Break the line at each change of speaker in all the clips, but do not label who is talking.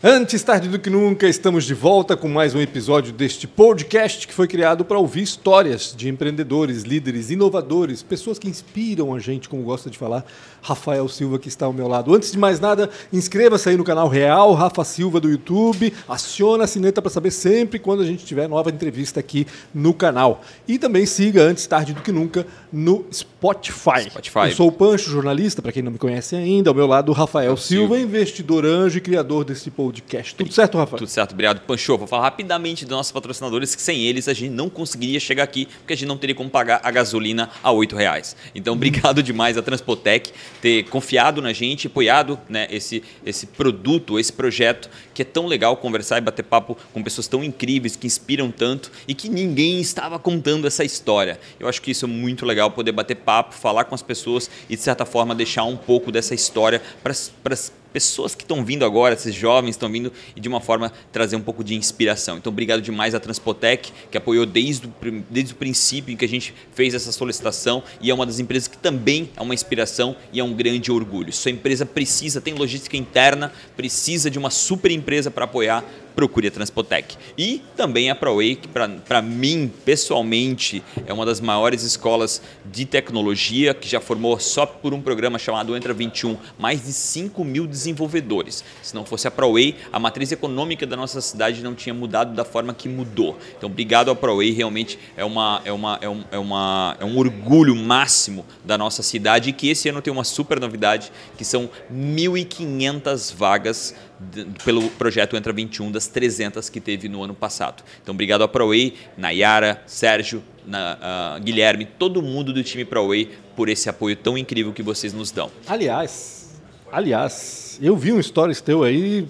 Antes tarde do que nunca, estamos de volta com mais um episódio deste podcast que foi criado para ouvir histórias de empreendedores, líderes, inovadores, pessoas que inspiram a gente, como gosta de falar Rafael Silva, que está ao meu lado. Antes de mais nada, inscreva-se aí no canal Real Rafa Silva do YouTube, aciona a sineta para saber sempre quando a gente tiver nova entrevista aqui no canal. E também siga Antes tarde do que nunca no Spotify.
Spotify.
Eu sou o Pancho, jornalista, para quem não me conhece ainda, ao meu lado Rafael Silva,
Silva.
investidor anjo e criador desse podcast. Tudo certo, Rafael?
Tudo certo, obrigado. Pancho, vou falar rapidamente dos nossos patrocinadores, que sem eles a gente não conseguiria chegar aqui, porque a gente não teria como pagar a gasolina a R$ reais. Então, obrigado demais a Transpotec ter confiado na gente, apoiado né, esse, esse produto, esse projeto, que é tão legal conversar e bater papo com pessoas tão incríveis, que inspiram tanto e que ninguém estava contando essa história. Eu acho que isso é muito legal, poder bater papo, falar com as pessoas e, de certa forma, deixar um pouco dessa história para as pessoas que estão vindo agora, esses jovens estão vindo e de uma forma trazer um pouco de inspiração. Então, obrigado demais à Transpotec, que apoiou desde o, desde o princípio em que a gente fez essa solicitação e é uma das empresas que também é uma inspiração e é um grande orgulho. Sua empresa precisa, tem logística interna, precisa de uma super empresa para apoiar, procure a Transpotec. E também a ProWay, que para mim, pessoalmente, é uma das maiores escolas de tecnologia, que já formou só por um programa chamado Entra 21, mais de 5 mil desenvolvedores. Se não fosse a ProWay, a matriz econômica da nossa cidade não tinha mudado da forma que mudou. Então, obrigado à ProWay, realmente é, uma, é, uma, é, um, é, uma, é um orgulho máximo da nossa cidade e que esse ano tem uma super novidade, que são 1.500 vagas pelo projeto Entra 21 das 300 que teve no ano passado. Então, obrigado à ProWay, Nayara, Sérgio, na, ah, Guilherme, todo mundo do time ProWay por esse apoio tão incrível que vocês nos dão.
Aliás, aliás, eu vi um stories teu aí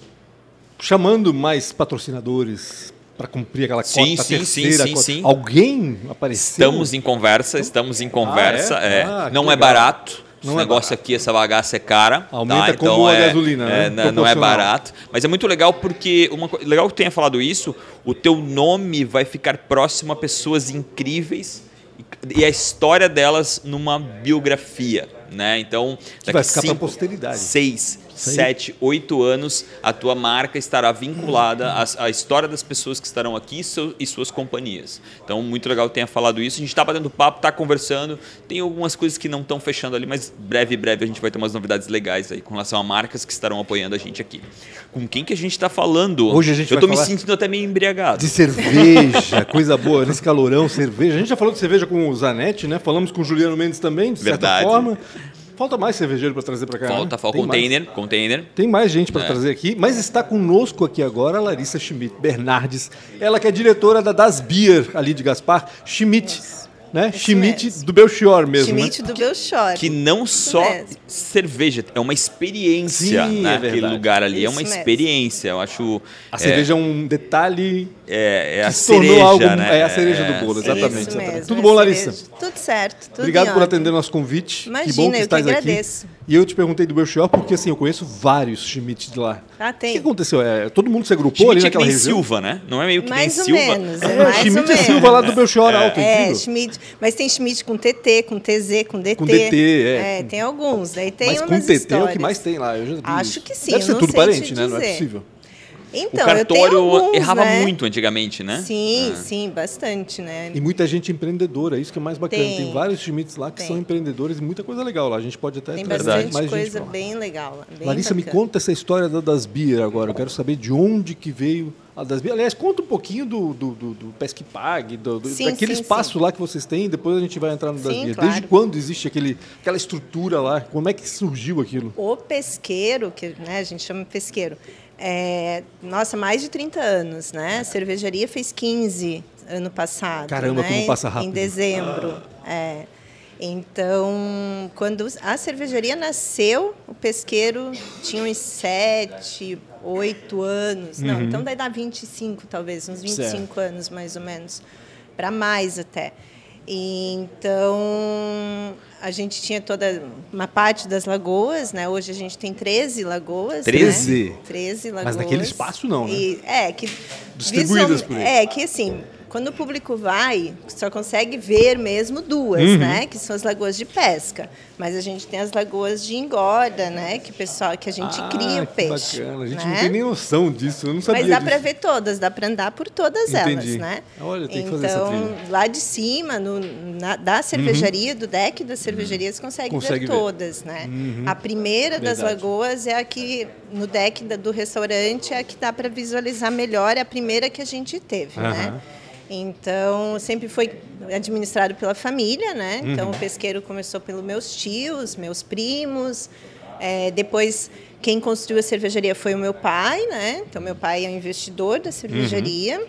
chamando mais patrocinadores para cumprir aquela
Sim,
cota
sim,
terceira.
sim,
cota.
sim.
Alguém apareceu?
Estamos em conversa, estamos em conversa.
Ah, é?
é.
Ah,
não é
legal.
barato.
Não
Esse
é
negócio aqui, essa bagaça é cara.
Aumenta
tá?
como
então
a
é,
gasolina, né?
é, não é barato. Mas é muito legal porque. Uma, legal que tenha falado isso. O teu nome vai ficar próximo a pessoas incríveis e- a história delas numa biografia. Né? Então,
Que vai ficar
cinco,
posteridade.
Seis,
Isso aí.
sete, oito anos, a tua marca estará vinculada à, à história das pessoas que estarão aqui e, seu- e suas companhias. Então, muito legal que tenha falado isso. A gente está batendo papo, está conversando. Tem algumas coisas que não estão fechando ali, mas breve, breve a gente vai ter umas novidades legais aí com relação a marcas que estarão apoiando a gente aqui. Com quem que a gente está falando?
Hoje a gente
Eu tô me sentindo até meio embriagado.
De cerveja, coisa boa, nesse calorão, cerveja. A gente já falou de cerveja com o Zanetti, né? Falamos com o Juliano Mendes também, de certa
Verdade.
forma. Falta mais cervejeiro para trazer para cá.
Falta,
né?
falta
Tem mais.
container, container.
Tem mais gente para
É.
trazer aqui, mas está conosco aqui agora a Larissa Schmidt Bernardes. Ela que é diretora da Das Beer, ali de Gaspar. Schmidt, né?
Isso
Schmidt
mesmo.
do Belchior mesmo, né?
Schmidt do Belchor.
Que não só
mesmo.
cerveja, é uma experiência,
Sim,
né?
é
lugar ali é
Isso
uma
mesmo.
experiência. Eu acho.
A
é,
cerveja é um detalhe
é, é
que
a
se tornou
cereja,
algo.
né?
É a cereja do bolo,
sim.
exatamente.
Isso
exatamente.
mesmo,
Tudo
é
bom, Larissa?
Tudo certo, tudo
Obrigado por atender nosso convite. que
Imagina,
bom que
eu que
estás aqui.
agradeço.
E eu te perguntei do Belchior porque assim, eu conheço vários Schmidt de lá.
Ah,
O que
tem.
aconteceu? É, todo mundo se agrupou
Schmidt
ali
é que
naquela
nem
região?
Silva, né? Não é meio que
Mais
nem
ou
Silva.
menos,
É,
é mais ou
Schmidt é
menos.
Silva lá do Belchior Alto,
É,
incrível.
Schmidt, mas tem Schmidt com TT, com TZ, com DT.
Com DT, é.
tem alguns. Daí tem
Mas com TT é o
histórias.
que mais tem lá. Eu já vi
Acho
isso.
que sim,
Deve
eu
ser
não
tudo parente, né? Não é
dizer.
possível.
O
Então, eu
cartório
tenho alguns,
errava
né?
muito antigamente, né?
Sim,
Ah.
sim, bastante, né?
E muita gente empreendedora, isso que é mais bacana. Tem,
Tem.
vários Schmitts lá que
Tem.
são empreendedores e muita coisa legal lá. A gente pode até
Tem
trazer
bastante
mais gente
coisa bem legal. lá, Bem
Larissa, me
bacana.
conta essa história da Das Beer agora. Eu quero saber de onde que veio a Das Beer. Aliás, conta um pouquinho do, do, do, do Pesque Pague, do, do-
Sim,
daquele
sim,
espaço lá que vocês têm. Depois a gente vai entrar no Das
Sim,
Beer.
claro.
Desde quando existe aquele, aquela estrutura lá? Como é que surgiu aquilo?
O pesqueiro, que né, a gente chama de pesqueiro, é, nossa, mais de 30 anos, né? A cervejaria fez 15 ano passado.
Caramba,
né?
como passa rápido.
Em dezembro. É. Então, quando a cervejaria nasceu, o pesqueiro tinha uns 7, 8 anos. Não, então daí dá 25, talvez, uns 25
Uhum. Certo.
anos mais ou menos. Para mais até. Então, a gente tinha toda uma parte das lagoas, né? Hoje a gente tem 13 lagoas.
13?
Né? 13 lagoas.
Mas naquele espaço não, né?
E, é, que.
Distribuídas
visual-
por aí.
É, que assim, quando o público vai, só consegue ver mesmo duas,
Uhum.
né? Que são as lagoas de pesca. Mas a gente tem as lagoas de engorda, né? Que pessoal, que a gente cria o
Ah, que
peixe.
Bacana. A gente
né?
não tem nem noção disso. Eu não sabia
Mas dá para ver todas, dá para andar por todas elas,
Entendi.
né?
Olha, tem que
então,
fazer essa trilha.
lá de cima, no, na, da cervejaria, do deck da cervejaria, você consegue,
Uhum. Consegue
ver
ver. Uhum.
todas, né? A primeira das
Verdade.
lagoas é a que, no deck da- do restaurante, é a que dá para visualizar melhor, é a primeira que a gente teve, né? Então, sempre foi administrado pela família, né? Então,
Uhum.
o pesqueiro começou pelos meus tios, meus primos. É, depois, quem construiu a cervejaria foi o meu pai, né? Então, meu pai é o investidor da cervejaria.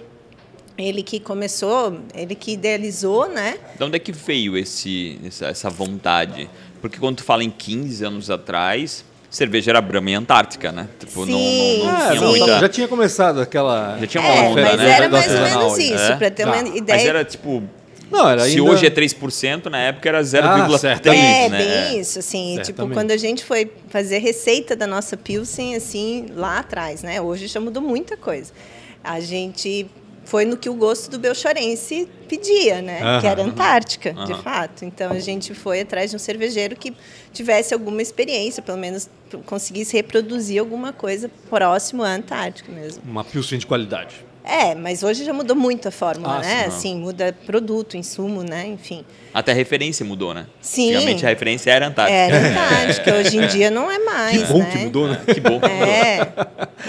Ele que começou, ele que idealizou, né?
De onde é que veio esse, essa, essa vontade? Porque quando tu fala em 15 anos atrás, cerveja era Brahma e Antártica, né? Tipo, não,
Sim,
não, não
Ah,
tinha
não,
muita...
já tinha começado aquela.
Já tinha uma
É,
onda,
mas
né?
era mais ou menos isso,
É?
para ter
Tá.
uma
Mas
ideia.
era tipo...
Não, era
Se
ainda...
hoje é 3%, na época era 0,3%,
Ah.
É,
né?
bem isso, assim, tipo, quando a gente foi fazer receita da nossa Pilsen, assim, lá atrás, né? Hoje já mudou muita coisa. A gente foi no que o gosto do belchorense pedia, né?
Aham.
Que era Antártica, de
Aham.
fato. Então, a gente foi atrás de um cervejeiro que tivesse alguma experiência, pelo menos conseguisse reproduzir alguma coisa próximo à Antártica mesmo.
Uma pilsen de qualidade.
É, mas hoje já mudou muito a fórmula,
Ah,
né?
sim.
Assim, muda produto, insumo, né? Enfim.
Até a referência mudou, né?
Sim.
Antigamente a referência era Antártica.
Era Antártica, hoje em dia não é mais,
Que bom
né?
que mudou, né?
Que bom.
É,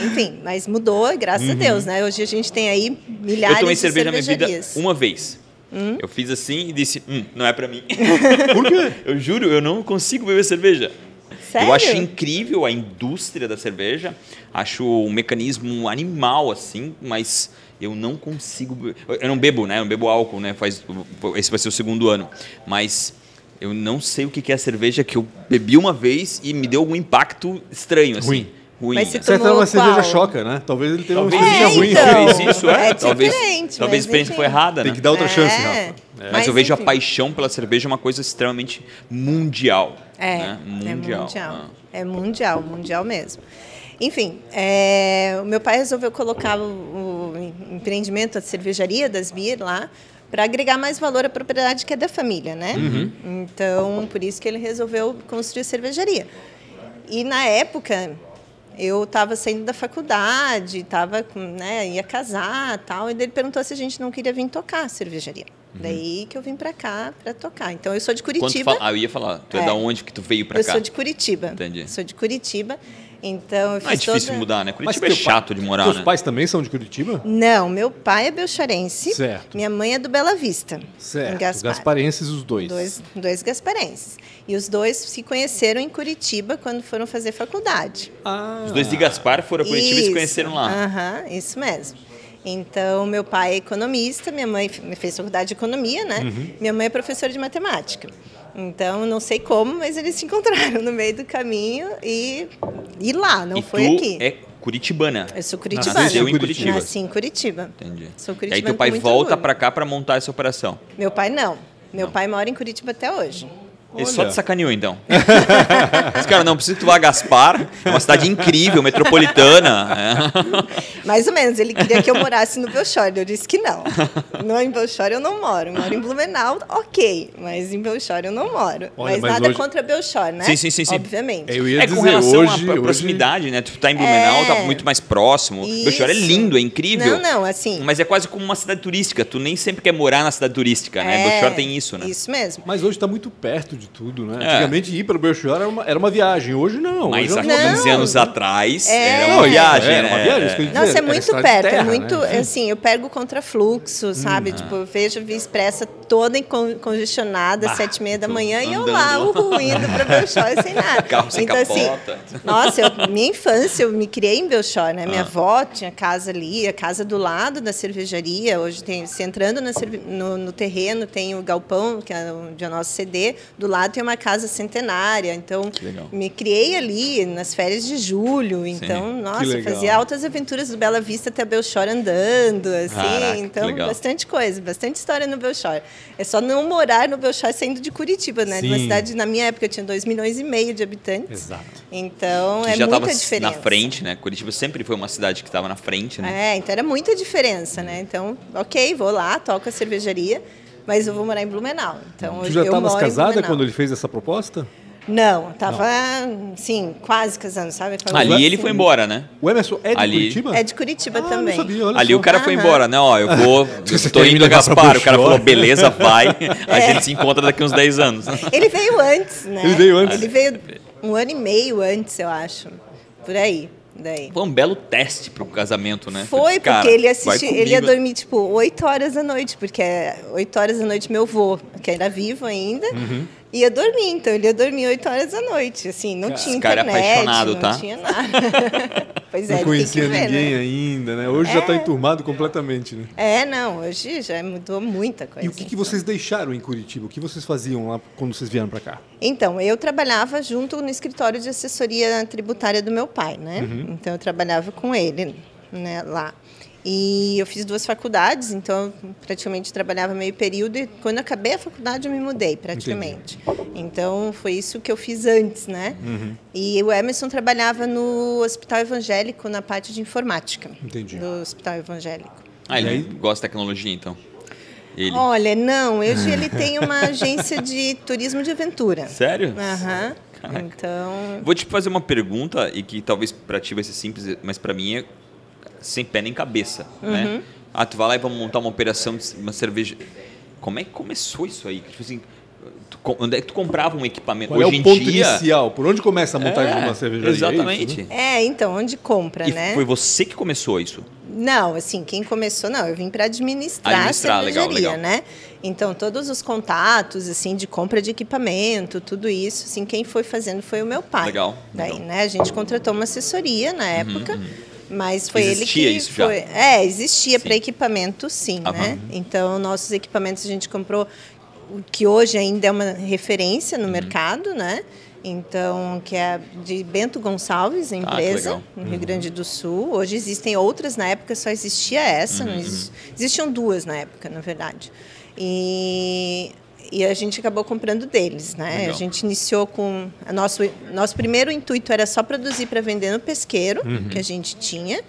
enfim, mas mudou, graças a Deus, né? Hoje a gente tem aí milhares
Eu tomei
de
cerveja na minha vida uma vez. Eu fiz assim e disse, hum, não é pra mim.
Por quê?
eu juro, eu não consigo beber cerveja.
Sério?
Eu acho incrível a indústria da cerveja. Acho um mecanismo animal, assim, mas eu não consigo. Eu não bebo, né? Eu não bebo álcool, né? Faz, esse vai ser o segundo ano. Mas eu não sei o que que é a cerveja que eu bebi uma vez e me deu algum impacto estranho, assim.
Ruim.
Ruim.
Mas se
né?
tu-
Certo, era
Tomou
uma cerveja
qual?
choca, né? Talvez ele tenha uma experiência
É,
ruim.
então.
talvez isso, é.
É
talvez
diferente,
talvez a experiência foi errada,
Tem
né?
que dar outra chance,
É.
Rafa.
Mas,
Mas,
eu vejo
enfim.
a paixão pela cerveja uma coisa extremamente mundial.
É,
né?
é
Mundial.
mundial.
Ah.
É mundial, mundial mesmo. Enfim, é, o meu pai resolveu colocar o, o empreendimento, a cervejaria das Beer lá, para agregar mais valor à propriedade que é da família, né? Então, por isso que ele resolveu construir a cervejaria. E na época, eu estava saindo da faculdade, estava, né, ia casar, tal, e ele perguntou se a gente não queria vir tocar a cervejaria. Daí que eu vim para cá para tocar. Então, eu sou de Curitiba.
fala, ah, eu ia falar, tu é,
É.
da onde que tu veio
Eu
cá?
sou de Curitiba.
Entendi.
Sou de Curitiba. Então, eu fiz
Não é difícil
toda...
mudar, né?
Mas
Curitiba é
teu pai-
chato de morar,
Teus
né?
pais também são de Curitiba?
Não, meu pai é belchorense.
Certo.
Minha mãe é do Bela Vista.
Certo.
Gaspar.
gasparenses, os dois.
Dois, dois gasparenses. E os dois se conheceram em Curitiba quando foram fazer faculdade.
Ah,
Os dois de Gaspar foram a Curitiba e se
Isso.
conheceram lá.
Aham, isso mesmo. Então, meu pai é economista, minha mãe fez faculdade de economia, né?
Uhum.
Minha mãe é professora de matemática. Então, não sei como, mas eles se encontraram no meio do caminho e, e lá, não
e
foi aqui.
é curitibana.
Eu sou curitibana.
Nasceu em
Curitiba.
Nasci em Curitiba.
Entendi.
Sou
E aí
curitibana
teu pai volta pra cá pra montar essa operação.
Meu pai não. Meu pai mora em Curitiba até hoje.
Ele só
Olha.
te sacaneou, então. Esse cara, não, precisa que tu vá a Gaspar. É uma cidade incrível, metropolitana. É.
Mais ou menos, ele queria que eu morasse no Belchor. Eu disse que não. No, em Belchor eu não moro. Eu moro em Blumenau, ok. Mas em Belchor eu não moro.
Olha,
mas,
mas
nada
hoje-
contra Belchor, né?
Sim, sim, sim, sim.
Obviamente.
Eu ia
É com
dizer,
relação
hoje,
à
hoje-
proximidade, né? Tu tá em Blumenau,
É.
tá muito mais próximo. Belchor é
Isso.
lindo, é incrível.
Não, não, assim.
Mas é quase como uma cidade turística. Tu nem sempre quer morar na cidade turística, né?
é,
Belchor tem isso, né?
Isso mesmo.
Mas hoje está muito perto de tudo, né?
É.
Antigamente ir para o Belchior era uma, era uma viagem. Hoje não.
Mas
hoje
há
é uma-
15 anos atrás
É.
era uma
e-
viagem,
é, era uma
né?
viagem, isso que eu ia dizer.
Nossa, é muito perto,
terra,
é muito,
né?
assim, eu pego contrafluxo, sabe? Tipo, eu vejo a Via Expressa toda congestionada, às sete e meia da manhã, e eu
andando.
lá, uhul, indo pra Belchor sem nada.
Carro sem
então,
capota.
assim, nossa, eu- minha infância, eu me criei em Belchor, né?
Ah.
Minha avó tinha casa ali, a casa do lado da cervejaria, hoje tem, se entrando na cerve- no, no terreno, tem o galpão, que é onde é o nosso CD, do lado tem uma casa centenária, então me criei ali nas férias de julho, então, nossa,
legal.
fazia altas aventuras do Bela Vista até Belchor andando, assim,
Caraca,
então bastante coisa, bastante história no Belchor. É só não morar no Belchor saindo de Curitiba, né? Uma
Sim.
cidade, na minha época, tinha 2 milhões e meio de habitantes.
Exato.
Então
Que
é
já
muita
estava
diferença.
na frente, né? Curitiba sempre foi uma cidade que estava na frente, né?
É, então era muita diferença, né? Então, ok, vou lá, toco a cervejaria, mas eu vou morar em Blumenau. Então,
Tu já estavas
em
casada quando ele fez essa proposta?
Não, tava, sim, quase casando, sabe?
Ali
coisa
ele
assim.
foi embora, né?
O Emerson é de
Ali-
Curitiba?
É de Curitiba
Ah,
também.
Não sabia, olha
Ali
só.
o cara foi
Aham.
embora, né? Ó, eu vou. Tô
me
indo a Gaspar. O cara falou, beleza, vai. A
É.
gente se encontra daqui uns 10 anos.
Ele veio antes, né?
Ele veio antes?
Ele veio um ano e meio antes, eu acho. Por aí. Daí.
Foi um belo teste pro casamento, né?
Foi,
disse,
porque
"Cara,
ele ele ia
comigo."
dormir, tipo, 8 horas da noite, porque 8 horas da noite meu avô, que era vivo ainda,
Uhum.
Ia dormir. Então ele ia dormir 8 horas da noite. Assim, não tinha
esse cara é
internet,
apaixonado,
não
tá?
tinha nada. pois é,
Não conhecia
que ver,
ninguém
né?
ainda, né? Hoje já está enturmado completamente, né?
É, não, hoje já mudou muita coisa.
E o que, que vocês deixaram em Curitiba? O que vocês faziam lá quando vocês vieram para cá?
Então, eu trabalhava junto no escritório de assessoria tributária do meu pai, né?
Uhum.
Então, eu trabalhava com ele né, lá. E eu fiz duas faculdades, então eu praticamente trabalhava meio período e quando eu acabei a faculdade eu me mudei praticamente. Então foi isso que eu fiz antes, né?
Uhum.
E o Emerson trabalhava no Hospital Evangélico na parte de informática.
Entendi.
Do Hospital Evangélico.
Ah, ele
E aí?
gosta de tecnologia, então. Ele.
Olha, não, hoje ele tem uma agência de turismo de aventura.
Sério?
Aham.
Caraca.
Então,
Vou te fazer uma pergunta e que talvez pra ti vai ser simples, mas pra mim é sem pé nem cabeça,
Uhum.
né? Ah, tu vai lá e vamos montar uma operação de uma cerveja. Como é que começou isso aí? Tipo assim, tu onde é que tu comprava um equipamento?
Qual
Hoje
é
em
o ponto
dia,
inicial? Por onde começa a montagem
É,
de uma cervejaria?
Exatamente.
É isso, né?
É, então, onde compra,
E
né?
foi você que começou isso.
Não, assim, quem começou, não, eu vim para administrar,
Administrar,
a
legal,
cervejaria,
legal.
né? Então, todos os contatos, assim, de compra de equipamento, tudo isso, assim, quem foi fazendo foi o meu pai.
Legal,
Daí,
legal.
né, a gente contratou uma assessoria na época, mas foi
Existia
ele que
isso já?
foi... É, existia para equipamento, sim, né? Então, nossos equipamentos a gente comprou, o que hoje ainda é uma referência
Uhum.
no mercado, né? Então, que é de Bento Gonçalves, a
Ah,
empresa,
legal.
no Rio Grande do Sul. Hoje existem outras, na época só existia essa,
Uhum,
existiam duas na época, na verdade. E, e a gente acabou comprando deles, né?
Legal.
A gente iniciou com a nosso nosso primeiro intuito era só produzir para vender no pesqueiro
Uhum.
que a gente tinha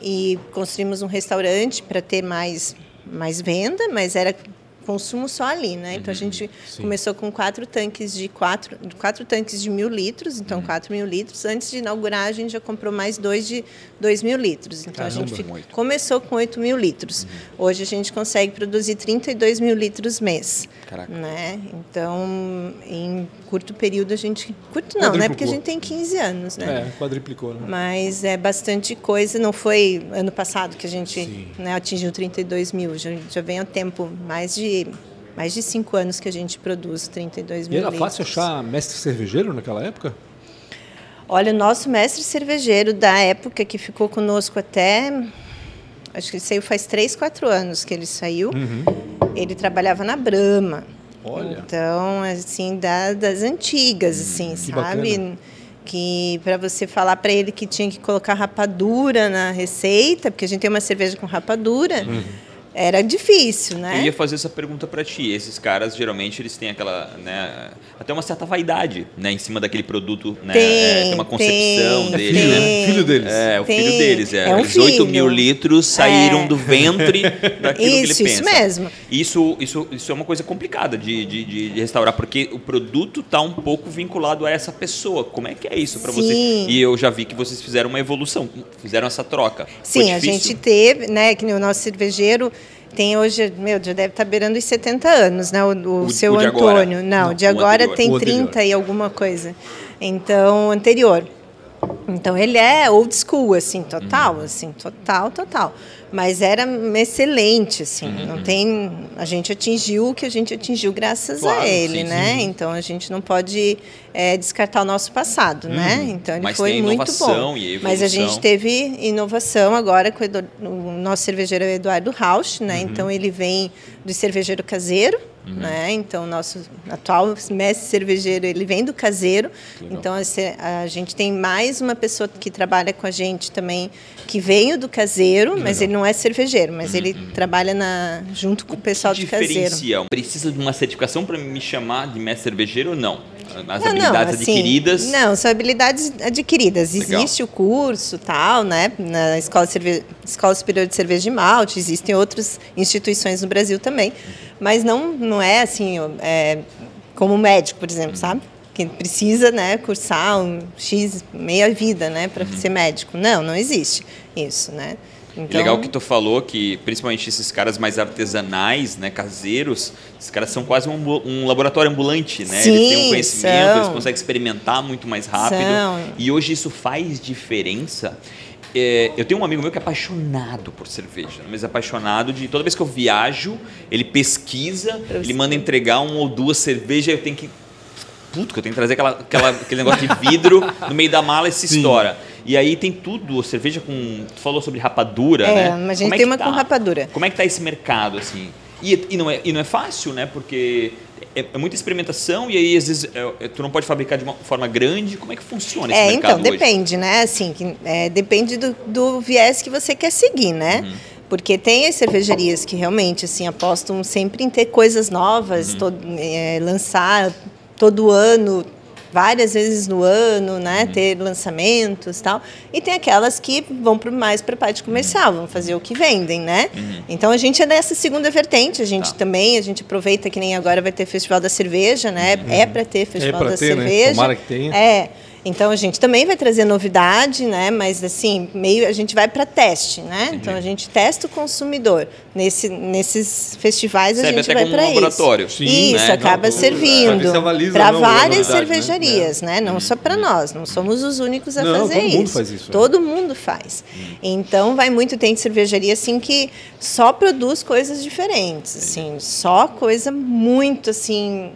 e construímos um restaurante para ter mais mais venda, mas era consumo só ali, né? Então a gente começou com quatro tanques de quatro, quatro tanques de mil litros, então quatro mil litros. Antes de inaugurar a gente já comprou mais dois de dois mil litros. Então a gente
Caramba.
fica- começou com 8 mil litros. Hoje a gente consegue produzir 32 mil litros mês.
Caraca.
Né? Então, em curto período a gente. Curto não, né? Porque a gente tem 15 anos, né?
É, quadriplicou, né?
Mas é bastante coisa. Não foi ano passado que a gente
Sim.
né, atingiu 32 mil. Já, já vem há tempo, mais de, mais de cinco anos que a gente produz 32
E
mil
era
litros.
fácil achar mestre cervejeiro naquela época?
Olha, o nosso mestre cervejeiro da época que ficou conosco até. Acho que ele saiu faz 3, 4 anos que ele saiu. Ele trabalhava na Brahma.
Olha.
Então, assim, da- das antigas, assim,
que
sabe?
bacana.
Que para você falar para ele que tinha que colocar rapadura na receita, porque a gente tem uma cerveja com rapadura, era difícil, né?
Eu ia fazer essa pergunta pra ti. Esses caras, geralmente, eles têm aquela, né, até uma certa vaidade, né, em cima daquele produto, né?
Tem,
é, tem uma concepção
tem,
É
deles,
filho,
né?
Filho deles.
É, o filho
Tem.
deles. É,
É um
Aqueles 8 mil
filho.
litros saíram
É.
do ventre daquilo que ele
Isso,
pensa.
isso mesmo.
Isso, isso, isso é uma coisa complicada de, de, de- de restaurar, porque o produto está um pouco vinculado a essa pessoa. Como é que é isso para
Sim.
vocês? E eu já vi que vocês fizeram uma evolução, fizeram essa troca.
Sim, a gente teve, né, que o nosso cervejeiro tem hoje, meu, já deve estar beirando os 70 anos, né, o, o
O-
seu
o de agora.
Antônio. Não,
Não,
de agora tem
O anterior.
30 e alguma coisa. Então, anterior. Então ele é old school, assim, total,
Uhum.
assim, total, total. Mas era excelente, assim,
Uhum.
não tem... A gente atingiu o que a gente atingiu graças
Claro,
a ele,
sim,
né? Então a gente não pode é, descartar o nosso passado, né? Então ele
Uhum. Mas
foi muito bom. Mas a gente teve inovação agora com o, Edu- o nosso cervejeiro é Eduardo Rausch, né?
Uhum.
Então ele vem do cervejeiro caseiro, né? Então o nosso atual mestre cervejeiro ele vem do caseiro. Então a, gente tem mais uma pessoa que trabalha com a gente também que veio do caseiro, mas ele não é cervejeiro, mas ele trabalha na junto com o pessoal
que
do caseiro.
Precisa de uma certificação para me chamar de mestre cervejeiro ou não? As habilidades
assim,
adquiridas.
Não, são habilidades adquiridas.
Legal.
Existe o curso, tal, né? Na Escola, Cerve... Escola Superior de Cerveja de Malte, existem outras instituições no Brasil também. Mas não, não é assim, é, como médico, por exemplo, sabe? Que precisa né, cursar um X meia vida né, para ser médico. Não, não existe isso, né?
E Legal que tu falou que, principalmente esses caras mais artesanais, né, caseiros, esses caras são quase um, um laboratório ambulante, né?
Sim,
eles têm um conhecimento,
são.
eles conseguem experimentar muito mais rápido.
São.
E hoje isso faz diferença. É, eu tenho um amigo meu que é apaixonado por cerveja, mas é apaixonado de toda vez que eu viajo, ele pesquisa, ele manda entregar uma ou duas cervejas, eu tenho que puto, que eu tenho que trazer aquela, aquela- aquele negócio de vidro no meio da mala e se estoura. E aí tem tudo, cerveja com. Tu falou sobre rapadura,
É,
né?
mas a gente
Como é
tem
que
uma com rapadura.
Como é que tá esse mercado, assim? E, e, não, é, e não é fácil, né? Porque é, é muita experimentação e aí às vezes é, é, tu não pode fabricar de uma forma grande. Como é que funciona esse
É,
mercado
então,
hoje?
depende, né? Assim, é, depende do, do viés que você quer seguir, né?
Uhum.
Porque tem as cervejarias que realmente assim apostam sempre em ter coisas
Uhum.
novas, todo- é, lançar todo ano, várias vezes no ano, né?
Uhum.
Ter lançamentos e tal. E tem aquelas que vão mais para a parte comercial, vão fazer o que vendem, né? Então a gente é nessa segunda vertente, a gente
Uhum. Tá.
também, a gente aproveita que nem agora vai ter Festival da Cerveja, né? É para ter Festival
pra
da
ter, né?
Cerveja.
Tomara que tenha.
É. Então a gente também vai trazer novidade, né? Mas assim, meio a gente vai para teste, né? Então a gente testa o consumidor. Nesse, nesses festivais a
Serve
gente
até
vai para
um laboratório.
isso.
Sim,
isso
né?
acaba
Não,
servindo
avaliza
para
a
várias
né?
cervejarias, né? Não só para nós, não somos os únicos a
Não,
fazer
todo
isso.
mundo faz isso, é.
Todo mundo faz. Então vai muito tem cervejaria assim que só produz coisas diferentes, assim, só coisa muito assim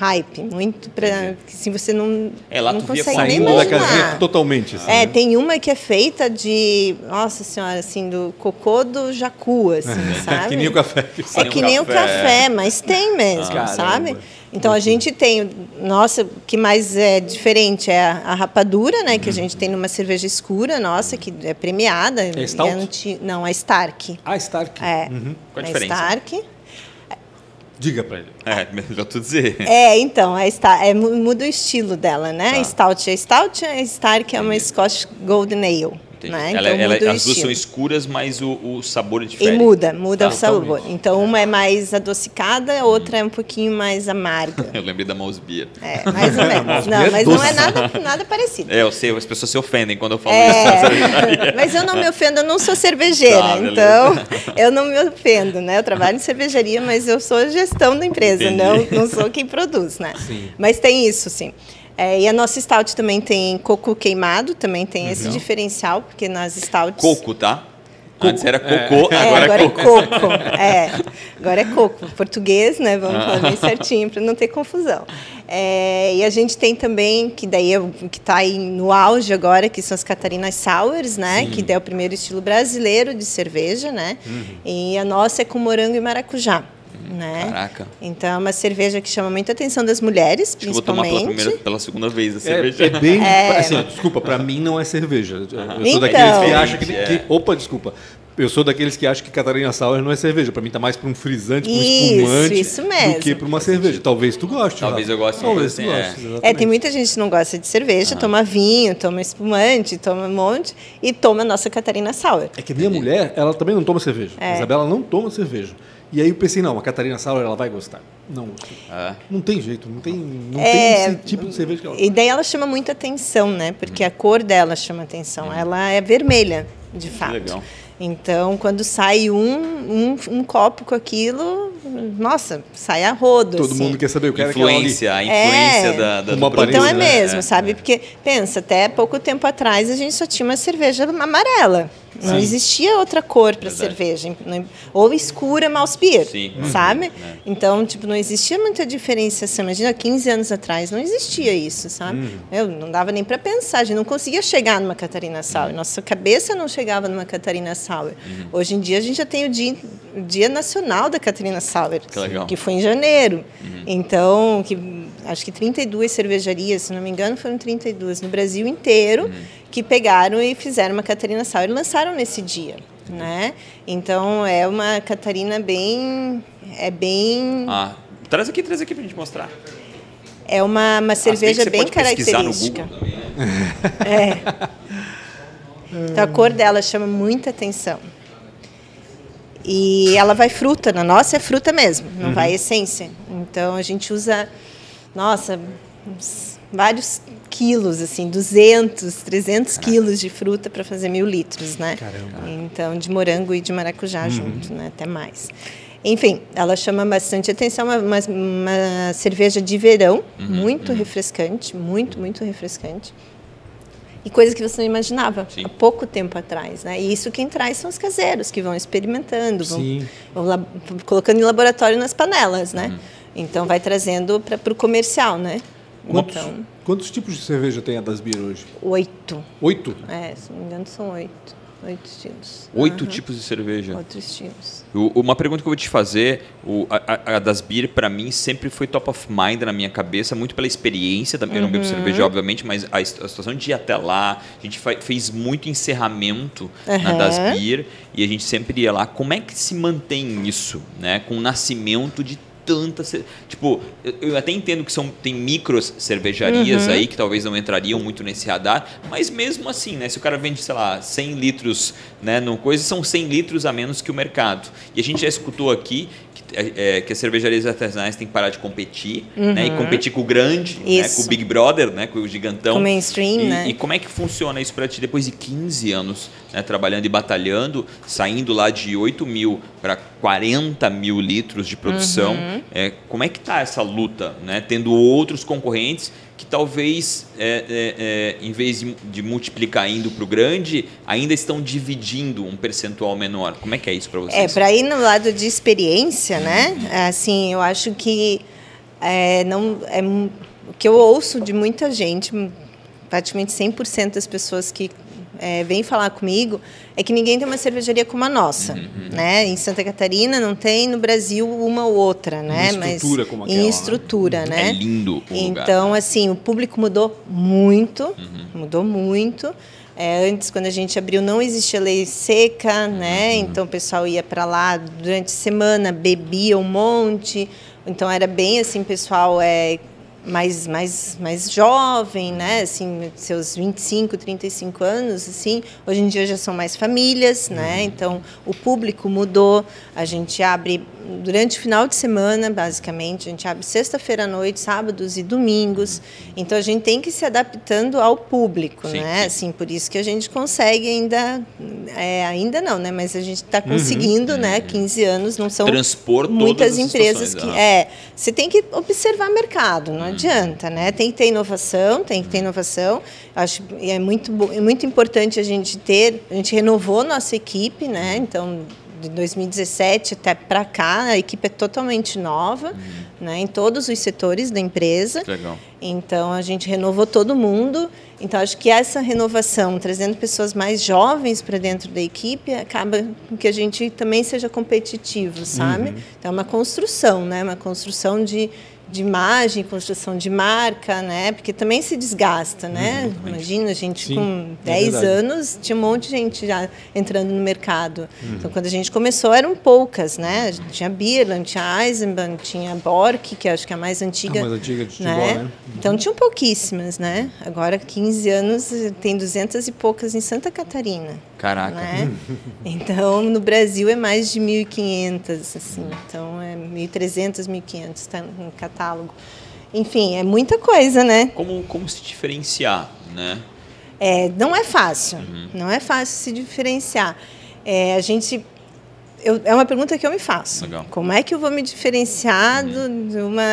hype, muito para que assim, você não
É, lá
não
via
consegue nem
Saindo da casinha
imaginar.
totalmente. Assim,
É,
né?
tem uma que é feita de, nossa senhora, assim, do cocô do jacu, assim, sabe?
que nem o café. que
É
nem
que
o
nem o
café.
mas tem mesmo,
Ah,
sabe? Então a gente tem, nossa, o que mais é diferente é a, a rapadura, né? Que a gente tem numa cerveja escura, nossa, que é premiada.
É stout?
E anti- Não, a Stark.
Ah, Stark.
É,
Uhum.
Qual a
a
diferença?
Stark.
Diga pra ele.
É, melhor tu dizer.
É, então, a Star, é, mu- muda o estilo dela, né?
Tá.
A Stout é Stout, a Stark é uma Scotch Golden Ale.
Entendi.
Né?
Ela,
Então
ela-
muda o
as duas são escuras, mas o, o sabor é
E
diferente.
muda, muda
Tá.
o sabor.
Totalmente.
Então, uma é mais adocicada, a outra é um pouquinho mais amarga.
Eu lembrei da Mouse Beer.
É, mais ou menos.
Mas
Não,
é
mas não é nada, nada parecido.
É, eu sei, as pessoas se ofendem quando eu falo isso.
É, mas eu não me ofendo, eu não sou cervejeira,
Tá,
então eu não me ofendo, né? Eu trabalho em cervejaria, mas eu sou a gestão da empresa,
Entendi.
não, não sou quem produz, né?
Sim.
Mas tem isso, sim. É, e a nossa stout também tem coco queimado, também tem esse diferencial, porque nas stouts...
Coco, tá? Antes era cocô,
É,
agora,
agora,
é
é
coco.
coco. É, agora é coco. Português, né? Vamos falar bem certinho para não ter confusão. É, e a gente tem também, que daí é que está aí no auge agora, que são as Catarinas Sours, né? Que daí é o primeiro estilo brasileiro de cerveja, né?
Uhum.
E a nossa é com morango e maracujá. Né?
Caraca.
Então é uma cerveja que chama muita atenção das mulheres,
Acho que eu vou tomar pela,
principalmente.
primeira, pela segunda vez a
É,
cerveja.
é bem. Assim, ó, desculpa, pra mim não é cerveja. Eu sou
Então.
daqueles que acham que,
É.
que- Opa, desculpa. Eu sou daqueles que acham que Catarina Sauer não é cerveja. Pra mim tá mais pra um frisante, pra um
Isso,
espumante.
isso mesmo.
Do que pra uma cerveja. Talvez tu goste.
Talvez
Rafa.
eu goste
Talvez
coisa
tu
assim,
goste.
é.
É, tem muita gente que não gosta de cerveja, toma vinho, toma espumante, toma um monte e toma a nossa Catarina Sour.
É que a minha mulher, ela também não toma cerveja.
É.
A Isabela não toma cerveja. E aí eu pensei, não, a Catarina Sauer ela vai gostar. Não gostou.
Ah,
Não tem jeito, não tem, não
É,
tem esse tipo de cerveja que ela
E daí ela chama muita atenção, né? Porque a cor dela chama atenção. Ela é vermelha, de fato.
legal.
Então, quando sai um, um, um copo com aquilo, nossa, sai a rodo.
Todo
assim.
mundo quer saber, aquela ali.
influência, a influência
É.
da, da,
Uma
Então é
né?
mesmo, sabe? Porque, pensa, até pouco tempo atrás a gente só tinha uma cerveja amarela. Não
Sim.
existia outra cor para cerveja. Ou escura, mouse beer,
Sim.
sabe?
Uhum.
Então, tipo, não existia muita diferenciação. Imagina, 15 anos atrás não existia isso, sabe?
Uhum.
Eu não dava nem para pensar, a gente não conseguia chegar numa Catarina
Uhum.
Sour. Nossa cabeça não chegava numa Catarina Sour. Hoje em dia a gente já tem o dia, o dia nacional da Catarina Sour,
Que
que foi em janeiro. Então, que, acho que 32 cervejarias, se não me engano, foram 32 no Brasil inteiro, que pegaram e fizeram uma Catarina Sour e lançaram nesse dia. Né? Então é uma Catarina bem. É bem.
Ah, traz aqui, traz aqui pra gente mostrar.
É uma, uma cerveja bem característica. É. Então a cor dela chama muita atenção. E ela vai fruta, na nossa é fruta mesmo, não uhum. vai essência. Então a gente usa, nossa, vários quilos, assim, 200, 300 Caraca. quilos de fruta para fazer mil litros, né? Caramba. Então, de morango e de maracujá uhum. junto, né? Até mais. Enfim, ela chama bastante atenção, uma, uma, uma cerveja de verão, uhum, muito uhum. refrescante, muito, muito refrescante. E coisas que você não imaginava Sim. há pouco tempo atrás, né? E isso quem traz são os caseiros, que vão experimentando, vão, vão colocando em laboratório nas panelas, né? Uhum. Então, vai trazendo para o comercial, né?
Quantos, então, quantos tipos de cerveja tem a das Beer hoje?
Oito.
Oito?
É, se não me engano, são oito. Oito estilos.
Oito uhum. tipos de cerveja.
Oito estilos.
uma pergunta que eu vou te fazer, o, a, a, das beer para mim sempre foi top of mind na minha cabeça, muito pela experiência, também uhum. eu não bebo uhum. cerveja obviamente, mas a, a, situação de ir até lá, a gente fez muito encerramento uhum. na das beer e a gente sempre ia lá. Como é que se mantém isso, né, com o nascimento de tanta. Tipo, eu até entendo que são, tem micros cervejarias uhum. aí que talvez não entrariam muito nesse radar, mas mesmo assim, né? Se o cara vende, sei lá, 100 litros, né? No coisa, são 100 litros a menos que o mercado. E a gente já escutou aqui é, é, que as cervejarias artesanais têm que parar de competir, uhum. né? E competir com o grande, né? com o Big Brother, né? Com o gigantão. Com
o mainstream,
e,
né?
E como é que funciona isso para ti depois de 15 anos né? trabalhando e batalhando, saindo lá de 8 mil para 40 mil litros de produção? Uhum. É, como é que tá essa luta, né? Tendo outros concorrentes que talvez, é, é, é, em vez de, de multiplicar indo para o grande, ainda estão dividindo um percentual menor. Como é que é isso para vocês?
É, para ir no lado de experiência, né? Assim, eu acho que é, não, é, o que eu ouço de muita gente, praticamente 100% das pessoas que é, vem falar comigo é que ninguém tem uma cervejaria como a nossa, uhum. uhum. né? Em Santa Catarina não tem, no Brasil uma ou outra, né?
Em estrutura
Mas,
como aquela,
Em estrutura, né?
É lindo o
Então,
lugar.
assim, o público mudou muito, uhum. mudou muito. É, antes, quando a gente abriu, não existia lei seca, né? Uhum. Então, o pessoal ia para lá durante a semana, bebia um monte. Então, era bem assim, pessoal é, mais, mais, mais jovem, né? Assim, seus 25, 35 anos, assim. Hoje em dia já são mais famílias, né? Uhum. Então, o público mudou. A gente abre durante o final de semana, basicamente. A gente abre sexta-feira à noite, sábados e domingos. Então, a gente tem que ir se adaptando ao público, sim, né? Sim. Assim, por isso que a gente consegue ainda... É, ainda não, né? Mas a gente está uhum. conseguindo, uhum. né? 15 anos, não são
Transpor
muitas empresas que... É, você tem que observar mercado, não adianta, né? Tem que ter inovação, tem que ter inovação. Acho é muito é muito importante a gente ter, a gente renovou nossa equipe, né? Então de 2017 até para cá, a equipe é totalmente nova, uhum. né, em todos os setores da empresa.
Legal.
Então a gente renovou todo mundo. Então acho que essa renovação, trazendo pessoas mais jovens para dentro da equipe, acaba com que a gente também seja competitivo, sabe? Uhum. Então é uma construção, né? Uma construção de de imagem, construção de marca, né? Porque também se desgasta, né? Uhum, Imagina, a gente Sim, com 10 é anos tinha um monte de gente já entrando no mercado. Uhum. Então, quando a gente começou, eram poucas, né? Tinha Birland, tinha Eisenbahn, tinha Bork, que acho que é a mais antiga.
A mais antiga de futebol, né? né? Uhum.
Então, tinham pouquíssimas, né? Agora, 15 anos, tem 200 e poucas em Santa Catarina.
Caraca.
Né? Então, no Brasil é mais de 1.500, assim. Então, é 1.300, 1.500 está no catálogo. Enfim, é muita coisa, né?
Como, como se diferenciar, né?
É, não é fácil. Uhum. Não é fácil se diferenciar. É, a gente... Eu, é uma pergunta que eu me faço.
Legal.
Como é que eu vou me diferenciar uhum. de uma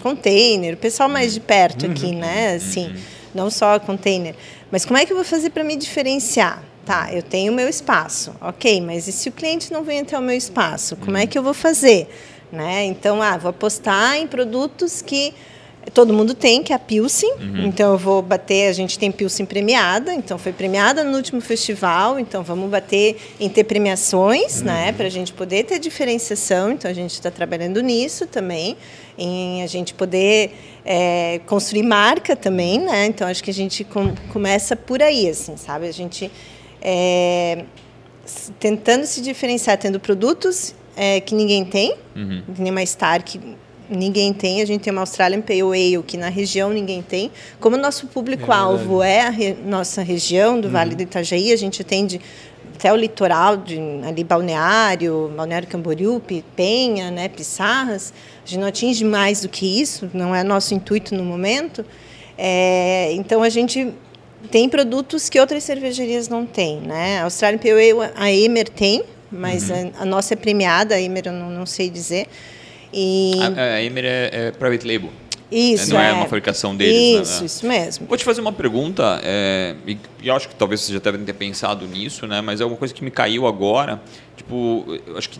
container? O pessoal mais de perto aqui, uhum. né? Assim, uhum. não só container. Mas como é que eu vou fazer para me diferenciar? Tá, eu tenho o meu espaço, ok, mas e se o cliente não vem até o meu espaço? Como é que eu vou fazer? Né? Então, ah, vou apostar em produtos que todo mundo tem, que é a Pilsen. Uhum. Então, eu vou bater, a gente tem Pilsen premiada, então foi premiada no último festival, então vamos bater em ter premiações, uhum. né, para a gente poder ter diferenciação. Então, a gente está trabalhando nisso também, em a gente poder é, construir marca também, né? Então, acho que a gente com, começa por aí, assim, sabe? A gente é, tentando se diferenciar, tendo produtos é, que ninguém tem, uhum. nem uma Star que ninguém tem. A gente tem uma Australian Pale Ale que na região ninguém tem. Como nosso público-alvo é, é, a re, nossa região do Vale uhum. do Itajaí, a gente atende até o litoral, de, ali Balneário, Balneário Camboriú, Penha, né, Pissarras. A gente não atinge mais do que isso, não é nosso intuito no momento. É, então a gente tem produtos que outras cervejarias não têm, né? A Australian Pale Ale, a Emer tem, mas uhum. a, a, nossa é premiada, a Emer eu não, não sei dizer.
E... A, a Emer é, é private label.
Isso,
Não é, é uma fabricação deles.
Né? Isso, né? isso mesmo.
Vou te fazer uma pergunta, é, e, e acho que talvez vocês já devem ter pensado nisso, né? mas é uma coisa que me caiu agora. Tipo, eu acho que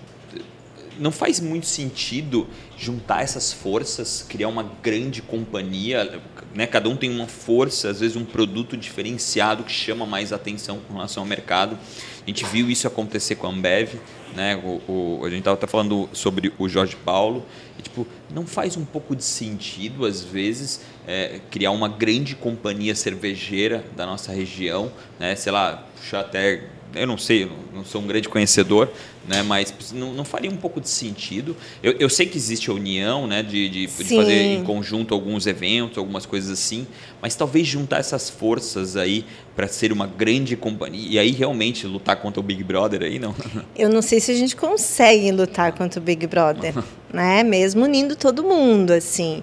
não faz muito sentido juntar essas forças, criar uma grande companhia, né? Cada um tem uma força, às vezes um produto diferenciado que chama mais atenção com relação ao mercado. A gente viu isso acontecer com a Ambev, né? O, o a gente estava até falando sobre o Jorge Paulo. E, tipo, não faz um pouco de sentido, às vezes, é, criar uma grande companhia cervejeira da nossa região, né? Sei lá, puxar até eu não sei, eu não sou um grande conhecedor, né, mas não, não faria um pouco de sentido. Eu, eu sei que existe a união né, de, de, de, fazer em conjunto alguns eventos, algumas coisas assim, mas talvez juntar essas forças aí para ser uma grande companhia e aí realmente lutar contra o Big Brother aí, não?
Eu não sei se a gente consegue lutar contra o Big Brother, né? mesmo unindo todo mundo, assim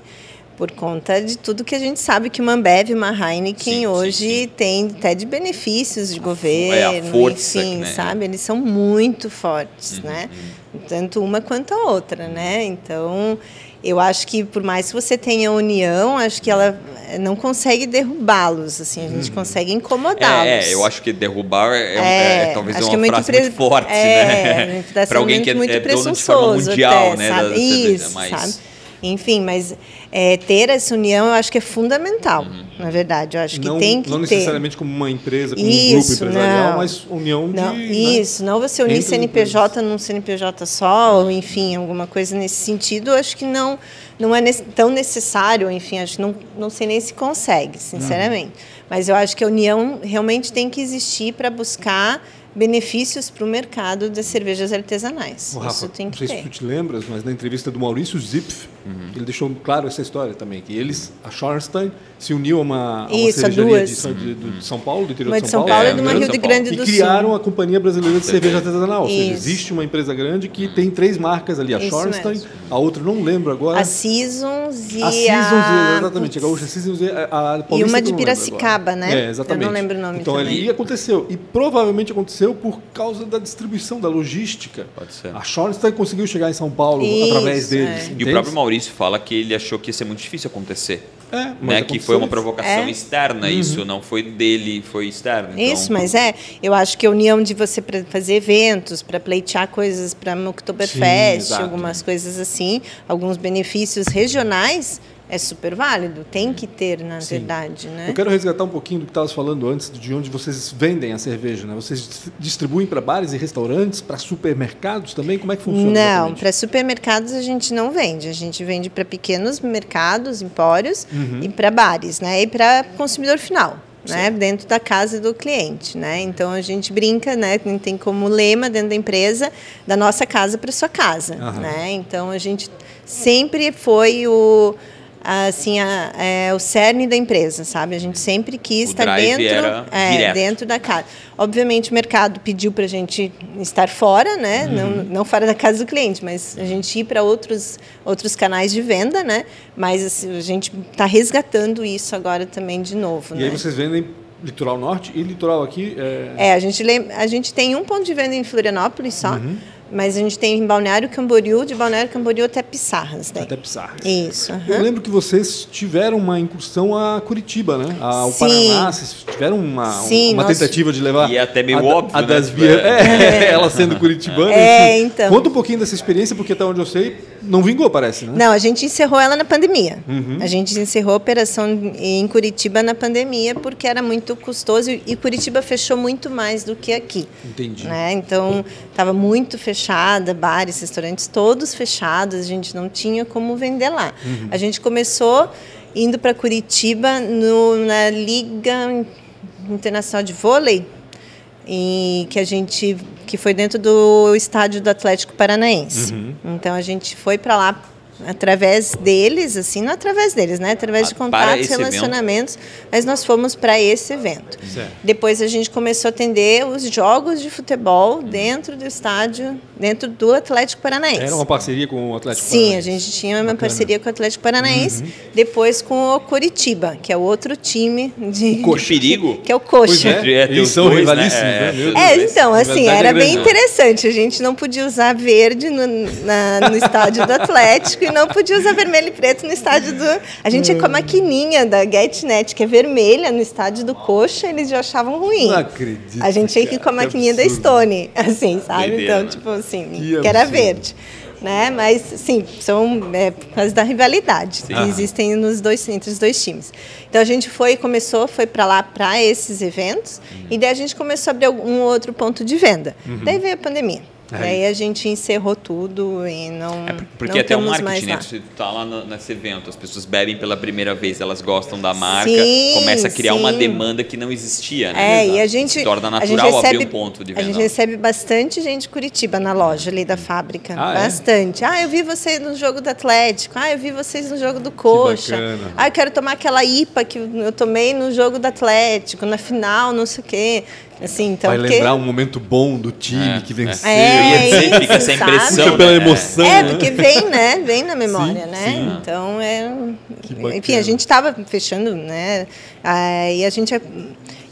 por conta de tudo que a gente sabe que uma Ambev e uma Heineken sim, hoje sim, sim. tem até de benefícios de governo, é a força, enfim, né? sabe? Eles são muito fortes, uhum, né? Uhum. Tanto uma quanto a outra, né? Então, eu acho que por mais que você tenha união, acho que ela não consegue derrubá-los, assim, a gente uhum. consegue incomodá-los.
É, é, eu acho que derrubar é, é, é talvez uma é muito frase pre... muito forte,
é, né? Para alguém que é, muito é dono de forma mundial, até, né?
Sabe?
Isso, mas... sabe? Enfim, mas é, ter essa união eu acho que é fundamental, uhum. na verdade. Eu acho que
não,
tem que
não
ter.
Não necessariamente como uma empresa, como isso, um grupo empresarial, não. mas união
não,
de.
Isso,
né?
não você unir CNPJ num CNPJ só, ou enfim, alguma coisa nesse sentido, eu acho que não, não é tão necessário, enfim, acho que não, não sei nem se consegue, sinceramente. Uhum. Mas eu acho que a união realmente tem que existir para buscar benefícios para o mercado das cervejas artesanais.
Rafa, Isso tem que não sei ter. se tu te lembras, mas na entrevista do Maurício Zipf, uhum. ele deixou claro essa história também, que eles, a Schornstein, se uniu a uma, a uma
Isso,
cervejaria de, de, de, de, São Paulo, do interior
uma
de
São, São Paulo. Paulo é, e de uma Rio de Grande do
Sul. E criaram a Companhia Brasileira de Cerveja Artesanal. Ou seja,
Isso.
existe uma empresa grande que tem três marcas ali, a Schornstein, a outra não lembro agora.
A Seasons e
a... Seasons, a... exatamente, a Gaúcha Seasons e a, a
E uma de Piracicaba, né?
É, exatamente.
Eu não lembro o nome
Então
também.
ali aconteceu. E provavelmente aconteceu por causa da distribuição, da logística.
Pode ser.
A Schornstein conseguiu chegar em São Paulo Isso, através deles.
É. E o próprio Maurício fala que ele achou que ia ser muito difícil acontecer.
É,
né, que foi uma provocação é. externa, uhum. isso não foi dele, foi externo. Então...
Isso, mas é, eu acho que a união de você para fazer eventos, para pleitear coisas para o Oktoberfest, algumas coisas assim, alguns benefícios regionais, é super válido, tem que ter, na Sim. verdade. Né?
Eu quero resgatar um pouquinho do que estavas falando antes, de onde vocês vendem a cerveja. Né? Vocês distribuem para bares e restaurantes, para supermercados também? Como é que funciona?
Não, para supermercados a gente não vende. A gente vende para pequenos mercados, empórios uhum. e para bares, né? E para consumidor final. Né, dentro da casa do cliente, né? Então a gente brinca, né? Tem como lema dentro da empresa da nossa casa para sua casa, uhum. né? Então a gente sempre foi o assim a, é, o cerne da empresa, sabe? A gente sempre quis o estar dentro, é, dentro da casa. Obviamente o mercado pediu para a gente estar fora, né? Uhum. Não, não fora da casa do cliente, mas a gente ir para outros outros canais de venda, né? Mas assim, a gente está resgatando isso agora também de novo.
E
né?
aí vocês vendem litoral norte e litoral aqui?
É, é a gente a gente tem um ponto de venda em Florianópolis só. Uhum. Mas a gente tem em Balneário Camboriú, de Balneário Camboriú até Pissarras. Né?
Até Pissarras.
Isso. Uhum.
Eu lembro que vocês tiveram uma incursão a Curitiba, né? Ao Sim. Paraná. Vocês tiveram uma,
Sim,
uma tentativa de levar.
E é até meio a, óbvio.
A
né?
das vias. É, ela sendo curitibana.
É, então.
Conta um pouquinho dessa experiência, porque até onde eu sei, não vingou, parece, né?
Não, a gente encerrou ela na pandemia.
Uhum.
A gente encerrou a operação em Curitiba na pandemia porque era muito custoso e Curitiba fechou muito mais do que aqui.
Entendi.
Né? Então, estava muito fechada, bares, restaurantes todos fechados, a gente não tinha como vender lá. Uhum. A gente começou indo para Curitiba no, na Liga Internacional de Vôlei, e que a gente que foi dentro do estádio do Atlético Paranaense. Uhum. Então a gente foi para lá através deles, assim, não através deles, né? Através de contatos,
esse evento.
relacionamentos, mas nós fomos para esse evento.
Certo.
Depois a gente começou a atender os jogos de futebol dentro do estádio, dentro do Atlético Paranaense.
Era uma parceria com o Atlético
Sim, a
Paranaense.
gente tinha uma
Bacana. Uhum.
parceria com o Atlético Paranaense, depois com o Coritiba, que é o outro time de
Coxa. Perigo.
que é o Coxa.
é,
é,
eles são
dois, né?
rivalíssimos,
É,
né? Deus.
É, então, assim, era
é
bem
grande.
interessante. A gente não podia usar verde no, na- no estádio do Atlético e não podia usar vermelho e preto no estádio do. A gente ia com a maquininha da GetNet, que é vermelha, no estádio do Coxa, eles já achavam ruim.
Não acredito,
A gente ia que com a maquininha da. Stone, assim, sabe?
Doideira,
então,
né?
tipo assim,
Que
que, era verde. Né? Mas, sim, são é, por causa da rivalidade que
Aham.
existem nos dois, entre os dois times. Então a gente foi, começou, foi para lá para esses eventos,
Uhum.
e daí a gente começou a abrir um outro ponto de venda. Daí veio a pandemia.
Aí.
Daí a gente encerrou tudo e não.
É porque
não
até o marketing, né? Você tá lá no- nesse evento, as pessoas bebem pela primeira vez, elas gostam da marca,
Sim,
começa a criar uma
sim.
demanda que não existia, né?
É, e a gente.
Se torna
a gente
natural
recebe,
abrir um ponto de
A
venda.
gente recebe bastante gente de Curitiba na loja ali da fábrica.
Ah, é?
bastante. Ah, eu vi você no jogo do Atlético. Ah, eu vi vocês no jogo do Coxa. Ah, eu quero tomar aquela IPA que eu tomei no jogo do Atlético, na final, não sei o quê. Assim, então,
Vai
porque-
lembrar um momento bom do time
É,
que venceu.
É,
Eu ia dizer,
isso,
fica essa impressão.
Fica pela
né?
emoção.
É,
né?
porque vem, né? Vem na memória,
Sim,
né?
sim.
Então é. Enfim, a gente estava fechando, né? Aí a gente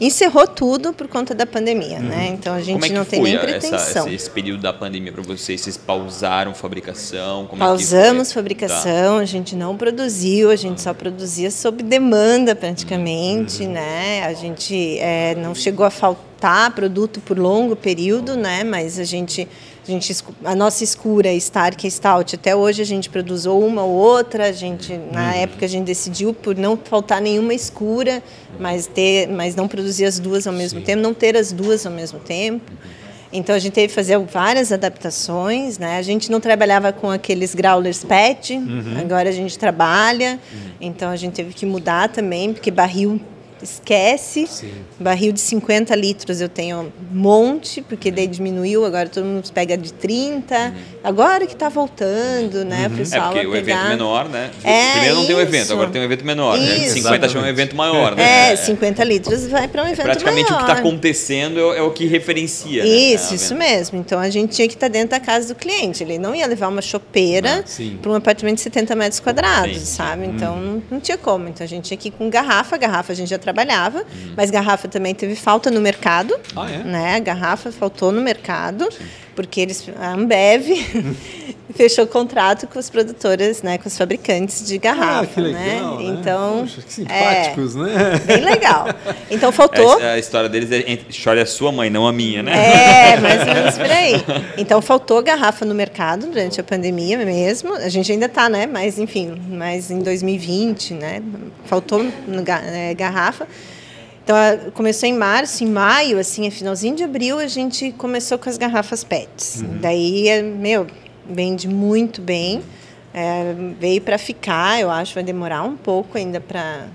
encerrou tudo por conta da pandemia, né? Então a gente
é
não tem nem pretensão.
essa, esse período da pandemia para vocês? Vocês pausaram fabricação? Como é
Pausamos
foi?
fabricação, a gente não produziu, a gente só produzia sob demanda praticamente,
Uhum.
né? A gente é, não chegou a faltar produto por longo período, né? Mas a gente, a gente a nossa escura Stark e Stout até hoje a gente produz ou uma ou outra. A gente
Uhum.
na época a gente decidiu por não faltar nenhuma escura, mas ter, mas não produzir as duas ao mesmo tempo, não ter as duas ao mesmo tempo. Então a gente teve que fazer várias adaptações, né? A gente não trabalhava com aqueles growlers PET, agora a gente trabalha. Então a gente teve que mudar também, porque barril esquece. Barril de 50 litros eu tenho um monte, porque daí diminuiu, agora todo mundo pega de 30. Agora que está voltando, né, o
É
pessoal
porque
a
o evento menor, né?
É,
Primeiro não tem um
isso.
evento, agora tem um evento menor. Né?
Isso.
50 já é um evento maior, né?
É, 50 litros vai para um evento
Praticamente
maior.
o que está acontecendo é, o- é o que referencia. né,
Isso,
a
isso
venda.
mesmo. Então a gente tinha que estar dentro da casa do cliente. Ele não ia levar uma chopeira
Ah, sim.
para um apartamento de 70 metros quadrados,
Sim.
sabe? Então não, não tinha como. Então a gente tinha que ir com garrafa. Garrafa a gente já trabalhava, mas garrafa também teve falta no mercado.
Ah, é?
Né? Garrafa faltou no mercado, porque eles, a Ambev fechou contrato com as produtoras, né? com os fabricantes de garrafa.
Ah, que legal,
né?
né?
Então.
Poxa, que simpáticos, né?
é, bem legal. Então faltou.
É, A, a história deles é entre- história a sua mãe, não a minha, né?
É, mais ou menos por aí. Então faltou garrafa no mercado durante a pandemia mesmo. A gente ainda está, né? Mas enfim, mas em 2020, né? Faltou no ga- é, garrafa. Então começou em março, em maio, assim, a finalzinho de abril, a gente começou com as garrafas PETs. Daí, é, meu, vende muito bem. É, veio para ficar, eu acho, vai demorar um pouco ainda para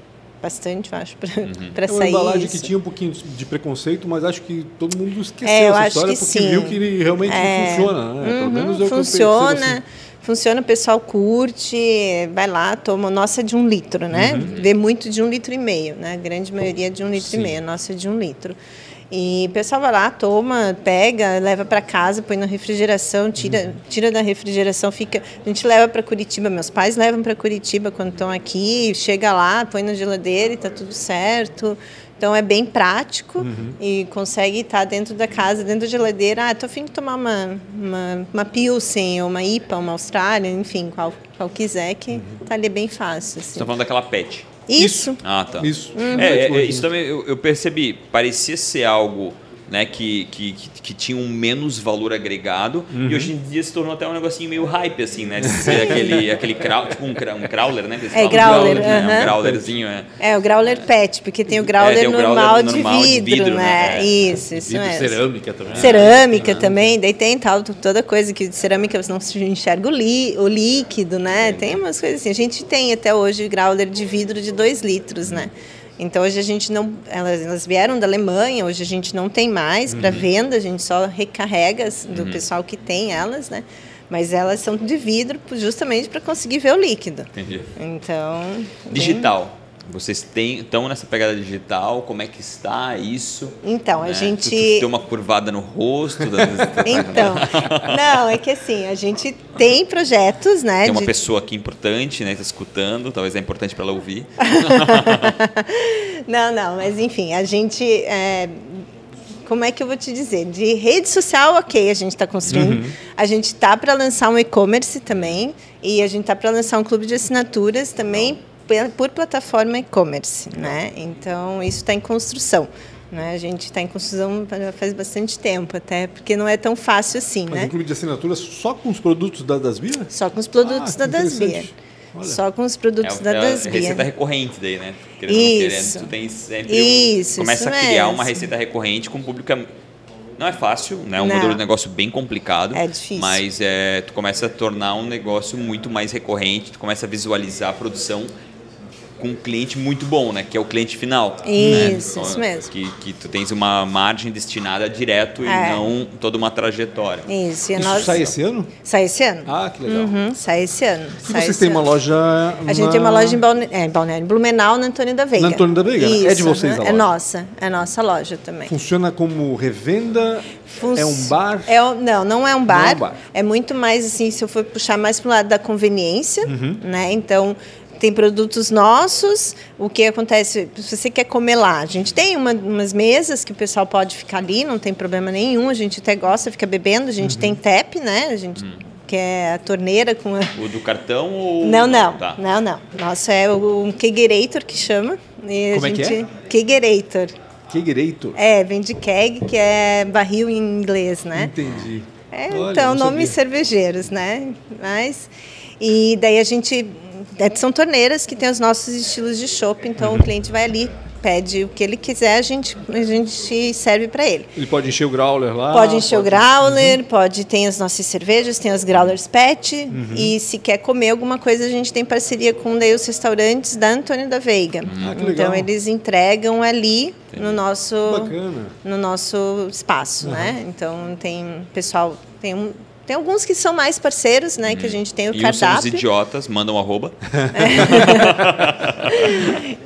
bastante, eu acho, para
É uma
sair
embalagem
isso.
que tinha um pouquinho de preconceito, mas acho que todo mundo esqueceu
É, eu
essa
acho
história
que
porque
sim.
viu que ele realmente
É.
funciona, né? Pelo
Uhum,
menos é o que eu
funciona,
assim.
Funciona, o pessoal curte, vai lá, toma. Nossa é de um litro, né?
Uhum.
Vê muito de um litro e meio, né? A grande maioria é de um litro
Sim.
e meio, nossa é de um litro. E o pessoal vai lá, toma, pega, leva para casa, põe na refrigeração, tira,
Uhum.
tira da refrigeração, fica. A gente leva para Curitiba, meus pais levam para Curitiba quando estão aqui, chega lá, põe na geladeira e tá tudo certo. Então é bem prático
Uhum.
e consegue estar dentro da casa, dentro da geladeira. Ah, tô afim de tomar uma, uma, uma Pilsen, ou uma IPA, uma Austrália, enfim, qual, qual quiser, que
Uhum.
tá ali bem fácil.
Você
Assim.
está falando daquela pet.
Isso.
Ah, tá.
Isso.
É, é, é, isso também eu, eu percebi. Parecia ser algo né, que, que, que, que tinha um menos valor agregado
Uhum.
e hoje em dia se tornou até um negocinho meio hype, assim, né? De ser aquele, aquele crowd, tipo um, um crawler, né?
É,
falam,
growler,
né?
aham.
Um growlerzinho, é.
É, o growler PET, porque tem o growler,
tem o growler
normal,
normal
de
de
vidro,
vidro,
né?
né? É.
Isso, isso
Vidro
mesmo.
cerâmica também.
Cerâmica também, daí tem tal, toda coisa que de cerâmica você não se enxerga o, li, o líquido, né? Tem umas coisas assim. A gente tem até hoje growler de vidro de 2 litros, né? Então hoje a gente não. Elas, elas vieram da Alemanha, hoje a gente não tem mais para venda, a gente só recarrega do pessoal que tem elas, né? Mas elas são de vidro justamente para conseguir ver o líquido.
Entendi.
Então.
Digital. Vocês têm, estão nessa pegada digital? Como é que está isso?
Então, a
né?
gente.
Tu, tu tem uma curvada no rosto? Da...
então, não, é que assim, a gente tem projetos, né?
Tem uma
de-
pessoa aqui importante, né? Tá escutando, talvez é importante para ela ouvir.
não, não, mas enfim, a gente. é, como é que eu vou te dizer? De rede social, ok, a gente está construindo. A gente está para lançar um e-commerce também. E a gente está para lançar um clube de assinaturas também por plataforma e-commerce. Né? Então, isso está em construção. Né? A gente está em construção já faz bastante tempo, até porque não é tão fácil assim.
Mas
né?
um clube de assinaturas só com os produtos da Dasbia?
Só com os produtos
Ah,
da Dasbia.
Olha.
Só com os produtos
é,
da
é a
Dasbia.
receita recorrente daí, né? Querendo
Isso.
querendo, tu tem sempre
Isso,
começa
isso
a criar
mesmo.
uma receita recorrente com público não é fácil, né? É um
Não.
modelo de negócio bem complicado.
É difícil.
Mas é, tu começa a tornar um negócio muito mais recorrente, tu começa a visualizar a produção com um cliente muito bom, né? Que é o cliente final.
Isso,
né?
isso mesmo.
Que, que tu tens uma margem destinada direto e
É.
não toda uma trajetória.
Isso, e
Isso
nós...
sai esse ano?
Sai esse ano.
Ah, que legal.
Uhum, sai esse ano.
E
sai
vocês têm uma loja.
A gente tem uma loja em Balne... é, em Balneário, em Blumenau, na Antônio da Veiga.
Na Antônio da Veiga, né? É de vocês a
aham,
loja?
É nossa, é nossa loja também.
Funciona como revenda?
Fun-
É um bar?
É o- não, não é um bar.
Não é um bar.
É muito mais assim, se eu for puxar mais para o lado da conveniência,
Uhum.
né? Então tem produtos nossos. O que acontece? Se você quer comer lá, a gente tem uma- umas mesas que o pessoal pode ficar ali, não tem problema nenhum. A gente até gosta, fica bebendo. A gente
Uhum.
tem tap, né? A gente que é a torneira com a,
O do cartão ou.
Não, não,
Tá.
não, não. Nosso é o Kegerator que chama. E a
Como é que
gente... Kegerator.
Kegerator.
É, vem de keg, que é barril em inglês, né?
Entendi.
É,
Olha,
então, nomes cervejeiros, né? Mas, e daí a gente. É, São torneiras que tem os nossos estilos de chopp, então
Uhum.
o cliente vai ali, pede o que ele quiser, a gente, a gente serve para ele.
Ele pode encher o growler lá?
Pode encher o growler,
Uhum.
pode tem as nossas cervejas, tem as growlers pet
Uhum.
e se quer comer alguma coisa a gente tem parceria com daí os restaurantes da Antônio da Veiga.
Ah,
então
legal.
eles entregam ali no nosso
Bacana.
no nosso espaço, né? Então tem pessoal tem um tem alguns que são mais parceiros, né? Que a gente tem o
E são os
cardápio.
idiotas, mandam arroba.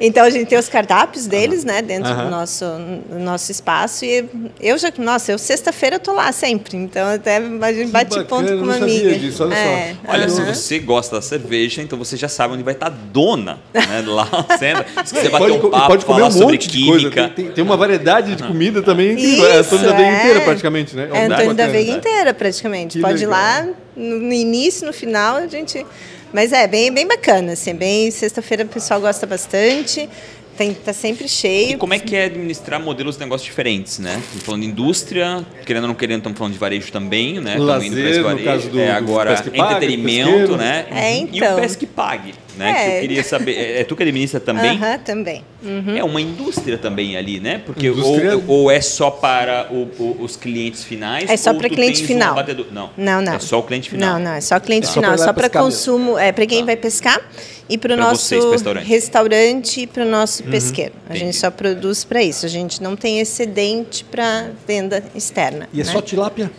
Então a gente tem os cardápios deles, né, dentro do nosso, do nosso espaço. E eu já, nossa, eu sexta-feira eu tô lá sempre. Então até a gente bate
bacana,
ponto com uma
não sabia
amiga.
disso, olha só.
É,
Olha, se você gosta da cerveja, então você já sabe onde vai estar a dona né, lá. Senta. Se quiser bater
Pode,
um papo,
pode comer
falar
um
sobre química.
Tem, tem- tem uma variedade de comida também incrível. é a
Isso,
Antônio da Veiga
é.
inteira, praticamente, né?
É
um
Antônio da. Veiga inteira, praticamente.
Que
Pode ir lá no, no início, no final, a gente. Mas é bem, bem bacana, assim, bem. Sexta-feira o pessoal gosta bastante. Tem, tá sempre
E
cheio.
como é que é administrar modelos de negócios diferentes, né? Estamos falando de indústria, querendo ou não querendo, estamos falando de varejo também, né? Estamos
Lazer,
indo pra esse
no
varejo.
caso do-
é,
do
agora,
Pesque Pague,
entretenimento,
pesqueiro.
né?
É,
E
então.
o Pesque Pague, né? Que
É.
eu queria saber. É, é tu que administra também?
Aham, também. Uhum.
É uma indústria também ali, né? Porque
Indústria-
ou, ou é só para o- o- os clientes finais?
É só para cliente
um
final.
abatedor? Não.
Não, não.
É só o cliente final.
Não, não, é só cliente
É só
final, só para consumo, é para quem vai pescar e para o nosso
vocês, restaurante.
restaurante e para o nosso pesqueiro. A
Entendi.
gente só produz para isso. A gente não tem excedente para venda externa.
E é
né?
só tilápia?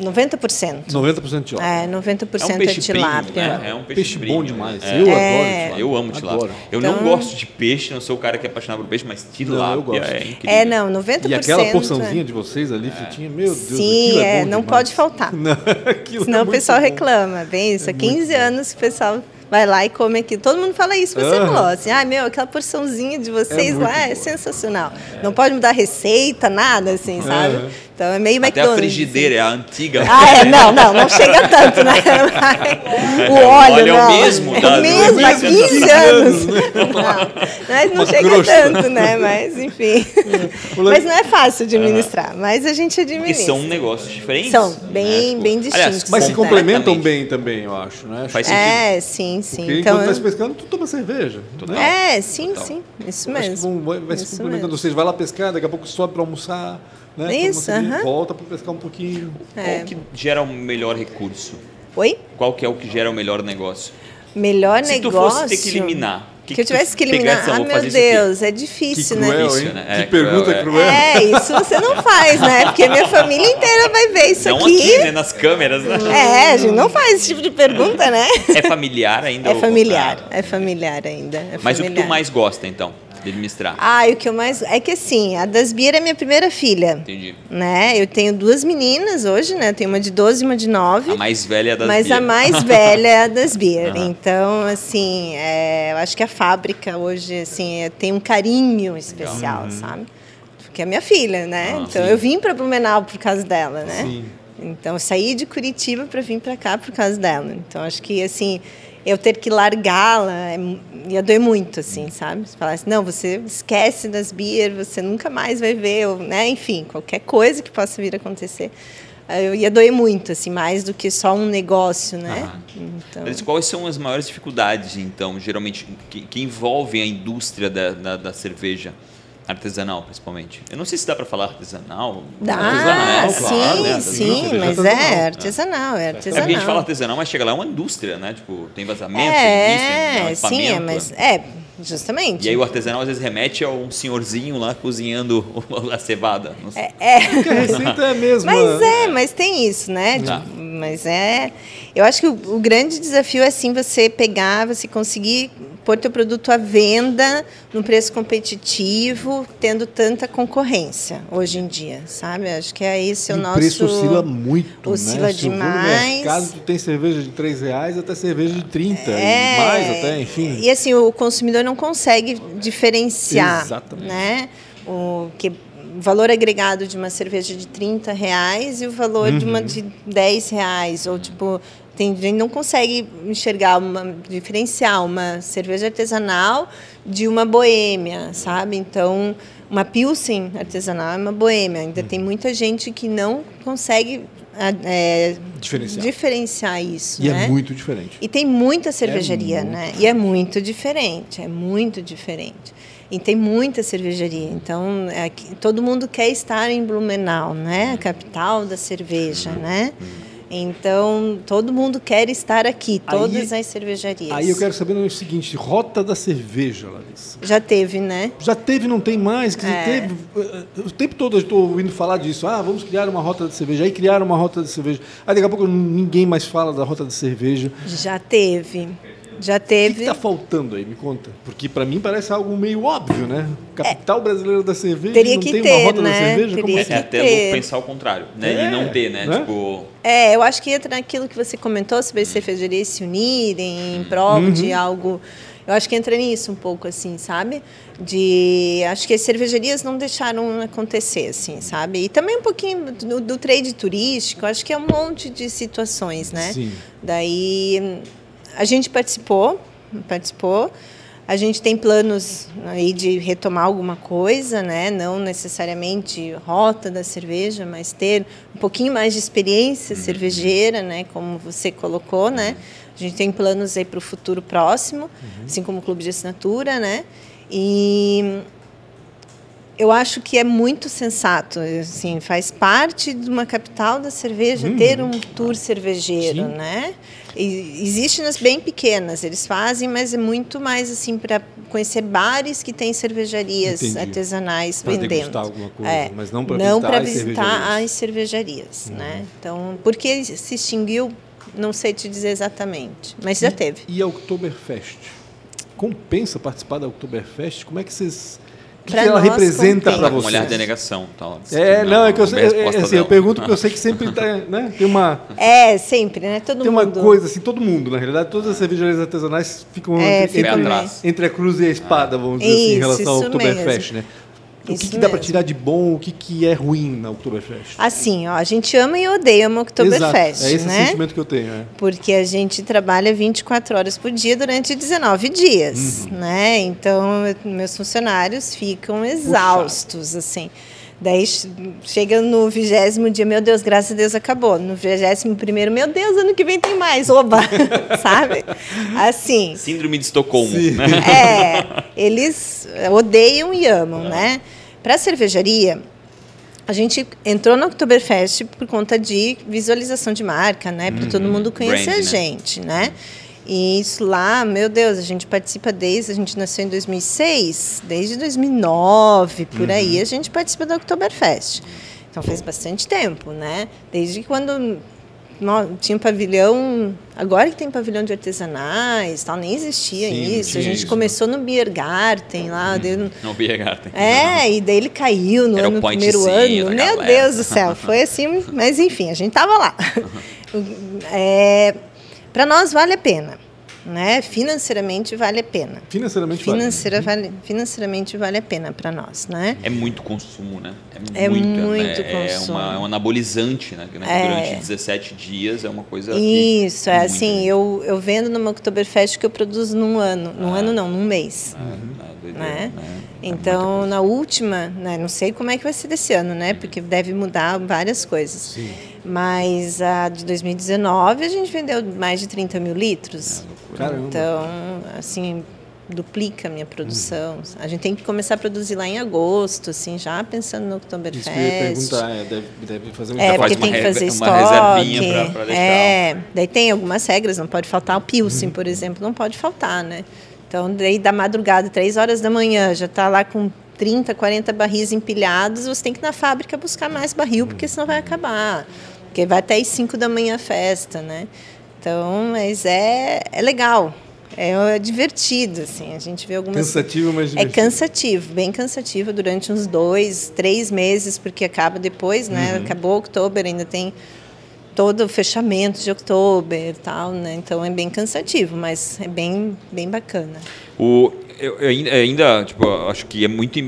90%.
90% de tilápia.
É, 90%
É um
é,
peixe
tilápia.
primo, né? É um peixe,
Peixe bom demais.
É.
Eu
É.
adoro tilápia.
Eu amo tilápia.
Adoro.
Eu não
Então-
gosto de peixe, não sou o cara que é apaixonado por peixe, mas tilápia
eu gosto.
é incrível.
É, não, 90%.
E aquela porçãozinha
é.
de vocês ali, fritinha, meu Deus,
Sim,
é,
é,
bom
não
demais.
pode faltar.
Não,
Senão
é
o pessoal
bom.
reclama. Bem, isso há 15 anos que o pessoal vai lá e come aqui. Todo mundo fala isso. Você
Aham.
falou assim, ah, meu, aquela porçãozinha de vocês
muito
lá é
boa.
sensacional. Não pode mudar receita, nada assim, sabe? Então é meio
Até a
McDonald's.
frigideira é a antiga.
Ah, é, não, não, não chega tanto, né? O
O
óleo,
óleo é o
não.
mesmo
É
da-
o mesmo, há
do-
15 anos. Não, mas não chega tanto, né? Mas, enfim. Mas não é fácil administrar, mas a gente administra.
são negócios diferentes.
São
né?
bem-
Tipo,
bem
aliás,
distintos.
Mas se complementam bem também, eu acho, né?
Faz sentido.
É, sim, sim.
Porque
Então,
enquanto tá se pescando, tu toma cerveja.
Total.
Né?
é, sim,
Total.
sim. Isso
Acho que
mesmo.
vai, vai se complementando.
mesmo.
Vocês vai lá pescar, daqui a pouco sobe para almoçar, né?
Isso,
uma cerveja,
aham.
volta para pescar um pouquinho.
Qual
É.
que gera o melhor recurso?
Oi?
Qual que é o que gera o melhor negócio?
Melhor
Se tu
negócio.
fosse ter que eliminar, que,
que eu tivesse que eliminar. Ah, meu
isso.
Deus, é difícil,
que
né?
cruel,
Difícil,
hein?
né?
Que
É,
pergunta
cruel, é.
cruel.
É, isso você não faz, né? Porque minha família inteira vai ver isso
Não
aqui.
aqui, né? Nas câmeras, né?
É, a gente não faz esse tipo de pergunta, né?
É familiar ainda?
É
ou-
familiar, é familiar ainda. é
Mas o que tu mais gosta, então, de administrar?
Ah, e o que eu mais. É que assim, a Dasbir é minha primeira filha.
Entendi.
Né? Eu tenho duas meninas hoje, né? Eu tenho uma de 12 e uma de 9.
A mais velha das
Mas
Bia.
a mais velha é a das Beer.
Aham.
Então, assim, é, eu acho que a fábrica hoje, assim, é- tem um carinho especial, sabe? Porque é minha filha, né?
Ah,
então,
sim.
eu vim para Blumenau por causa dela, né?
Sim.
Então, eu saí de Curitiba para vir para cá por causa dela. Então, acho que, assim, eu ter que largá-la é ia doer muito, assim, sabe? Se falasse, não, você esquece das beer, você nunca mais vai ver, ou, né? Enfim, qualquer coisa que possa vir a acontecer. eh, Eu ia doer muito, assim, mais do que só um negócio, né? Então,
Mas quais são as maiores dificuldades, então, geralmente, que, que envolvem a indústria da, da, da cerveja artesanal, principalmente? Eu não sei se dá para falar artesanal.
Dá,
Artesanal,
sim,
claro, né?
sim, mas
artesanal.
é artesanal, é
É porque a gente
artesanal.
fala artesanal, mas chega lá é uma indústria, né? Tipo, tem vazamento, tem
É,
isso, tem
sim, é,
equipamento.
mas é, justamente.
E aí o artesanal às vezes remete a um senhorzinho lá cozinhando a cevada. Não sei.
É,
Porque a receita é a mesma.
Mas é, mas tem isso, né?
Tá.
Tipo, mas é. Eu acho que o, o grande desafio é assim você pegar, você conseguir pôr teu produto à venda num preço competitivo, tendo tanta concorrência hoje em dia, sabe? Acho que é esse
E
o
o
nosso.
preço oscila muito,
oscila
né? Se eu vou no
demais.
mercado, tu tem cerveja de 3 reais até cerveja de 30,
É,
e mais até, enfim.
E assim, o consumidor não consegue diferenciar,
Exatamente.
né? O que o valor agregado de uma cerveja de 30 reais e o valor de
Uhum.
uma de 10 reais. Ou tipo, tem gente não consegue enxergar, uma, diferenciar uma cerveja artesanal de uma boêmia, sabe? Então, uma Pilsen artesanal é uma boêmia. Ainda tem muita gente que não consegue é,
Diferenciar.
diferenciar isso,
E
né?
é muito diferente.
E tem muita cervejaria,
muito
né? E é muito diferente, é muito diferente. E tem muita cervejaria. Então, é todo mundo quer estar em Blumenau, né? A capital da cerveja, né? Então, todo mundo quer estar aqui,
Aí-
todas as cervejarias.
Aí eu quero saber o seguinte, rota da cerveja, Larissa.
Já teve, né?
Já teve, não tem mais? Dizer,
É.
teve, eh, o tempo todo eu estou ouvindo falar disso. Ah, vamos criar uma rota de cerveja. Aí criaram uma rota de cerveja. Aí daqui a pouco ninguém mais fala da rota de cerveja.
Já teve. Já
O que
teve.
está faltando aí? Me conta. Porque para mim parece algo meio óbvio, né? Capital brasileira da cerveja
Teria
não
que
tem
ter,
uma rota
né?
da cerveja? Como
Teria
assim?
É
que
até
ter.
louco pensar o contrário, né?
É,
e não ter, né?
né?
Tipo,
É, eu acho que entra naquilo que você comentou sobre as cervejarias se unirem em prol
Uhum.
de algo. Eu acho que entra nisso um pouco, assim, sabe? De. Acho que as cervejarias não deixaram acontecer, assim, sabe? E também um pouquinho do, do trade turístico, acho que é um monte de situações, né?
Sim.
Daí a gente participou, participou. A gente tem planos aí de retomar alguma coisa, né? Não necessariamente rota da cerveja, mas ter um pouquinho mais de experiência cervejeira, né? Como você colocou, né? A gente tem planos aí para o futuro próximo, assim como o clube de assinatura, né? E eu acho que é muito sensato, assim, faz parte de uma capital da cerveja ter um tour cervejeiro,
Sim.
né? E existe nas bem pequenas, eles fazem, mas é muito mais assim para conhecer bares que têm cervejarias
Entendi.
artesanais
Pra
vendendo.
degustar alguma coisa,
É,
mas não para visitar as cervejarias. Uhum.
as cervejarias, né? Então, por que se extinguiu? Não sei te dizer exatamente, mas já teve.
E a Oktoberfest? Compensa participar da Oktoberfest? Como é que vocês... O que, que ela
nós,
representa para
com um olhar de negação. Tal.
É, não, é que eu, sei,
uma
é,
resposta
assim, eu pergunto porque eu sei que sempre tá, né, tem uma
É, sempre, né? Todo
tem uma
mundo.
coisa assim, todo mundo, na realidade, todas as cervejarias artesanais ficam
É,
entre, entre, entre a cruz e a espada, vamos dizer assim, em
Isso,
relação ao
isso
Oktoberfest, né? O que, que dá para tirar de bom, o que, que é ruim na Oktoberfest?
Assim, ó, a gente ama e odeia uma Oktoberfest,
Exato, é esse
né?
sentimento que eu tenho. É.
Porque a gente trabalha 24 horas por dia durante 19 dias,
Uhum.
né? Então, meus funcionários ficam exaustos, assim. Daí ch- chega no vigésimo dia, meu Deus, graças a Deus acabou. No vigésimo primeiro, meu Deus, ano que vem tem mais, oba! Sabe? Assim.
Síndrome de Estocolmo.
Sim.
Né?
É, eles odeiam e amam, né? Para a cervejaria, a gente entrou no Oktoberfest por conta de visualização de marca, né? Para todo mundo conhecer
Brand,
a
né?
gente, né? E isso lá, meu Deus, a gente participa desde, a gente nasceu em 2006, desde 2009, por uhum. aí, a gente participa do Oktoberfest. Então faz bastante tempo, né? Desde quando tinha um pavilhão, agora que tem pavilhão de artesanais, tal, nem existia Sim, isso. A gente isso. começou no Biergarten lá. Hum,
no, no Biergarten.
É, e daí ele caiu no, ano, no primeiro ano. Meu galera. Deus do céu, foi assim, mas enfim, a gente tava lá. é, Para nós vale a pena né? Financeiramente vale a pena.
Financeiramente
Financeira vale. vale financeiramente vale a pena para nós, né?
É muito consumo, né? É, é muito, muito né? consumo. É, uma, é um anabolizante, né? É. Durante 17 dias é uma coisa.
Isso, é assim. Né? Eu, eu vendo no Oktoberfest que eu produzo num ano. Num ah. ano não, num mês. Ah, uhum. Doideira, né? né? É então, na última, né, não sei como é que vai ser desse ano, né? Porque deve mudar várias coisas. Sim. Mas a de 2019 a gente vendeu mais de 30 mil litros. É, então, assim, duplica a minha produção. Uhum. A gente tem que começar a produzir lá em agosto, assim, já pensando no Oktoberfest. Isso que eu ia
perguntar, é, deve, deve fazer
um É, porque tem que fazer estoque. Uma reservinha para deixar. É, daí tem algumas regras, não pode faltar o Pilsen, uhum. por exemplo, não pode faltar, né? Então, daí da madrugada, três horas da manhã, já está lá com 30, 40 barris empilhados, você tem que ir na fábrica buscar mais barril, porque senão vai acabar. Porque vai até as 5 da manhã a festa, né? Então, mas é, é legal. É, é divertido, assim. A gente vê algumas.
Cansativo, mas
é divertido. É cansativo, bem cansativo durante uns dois, três meses, porque acaba depois, né? Uhum. Acabou outubro, ainda tem todo o fechamento de outubro e tal, né? Então é bem cansativo, mas é bem, bem bacana.
O, eu, eu ainda, tipo, acho que é muito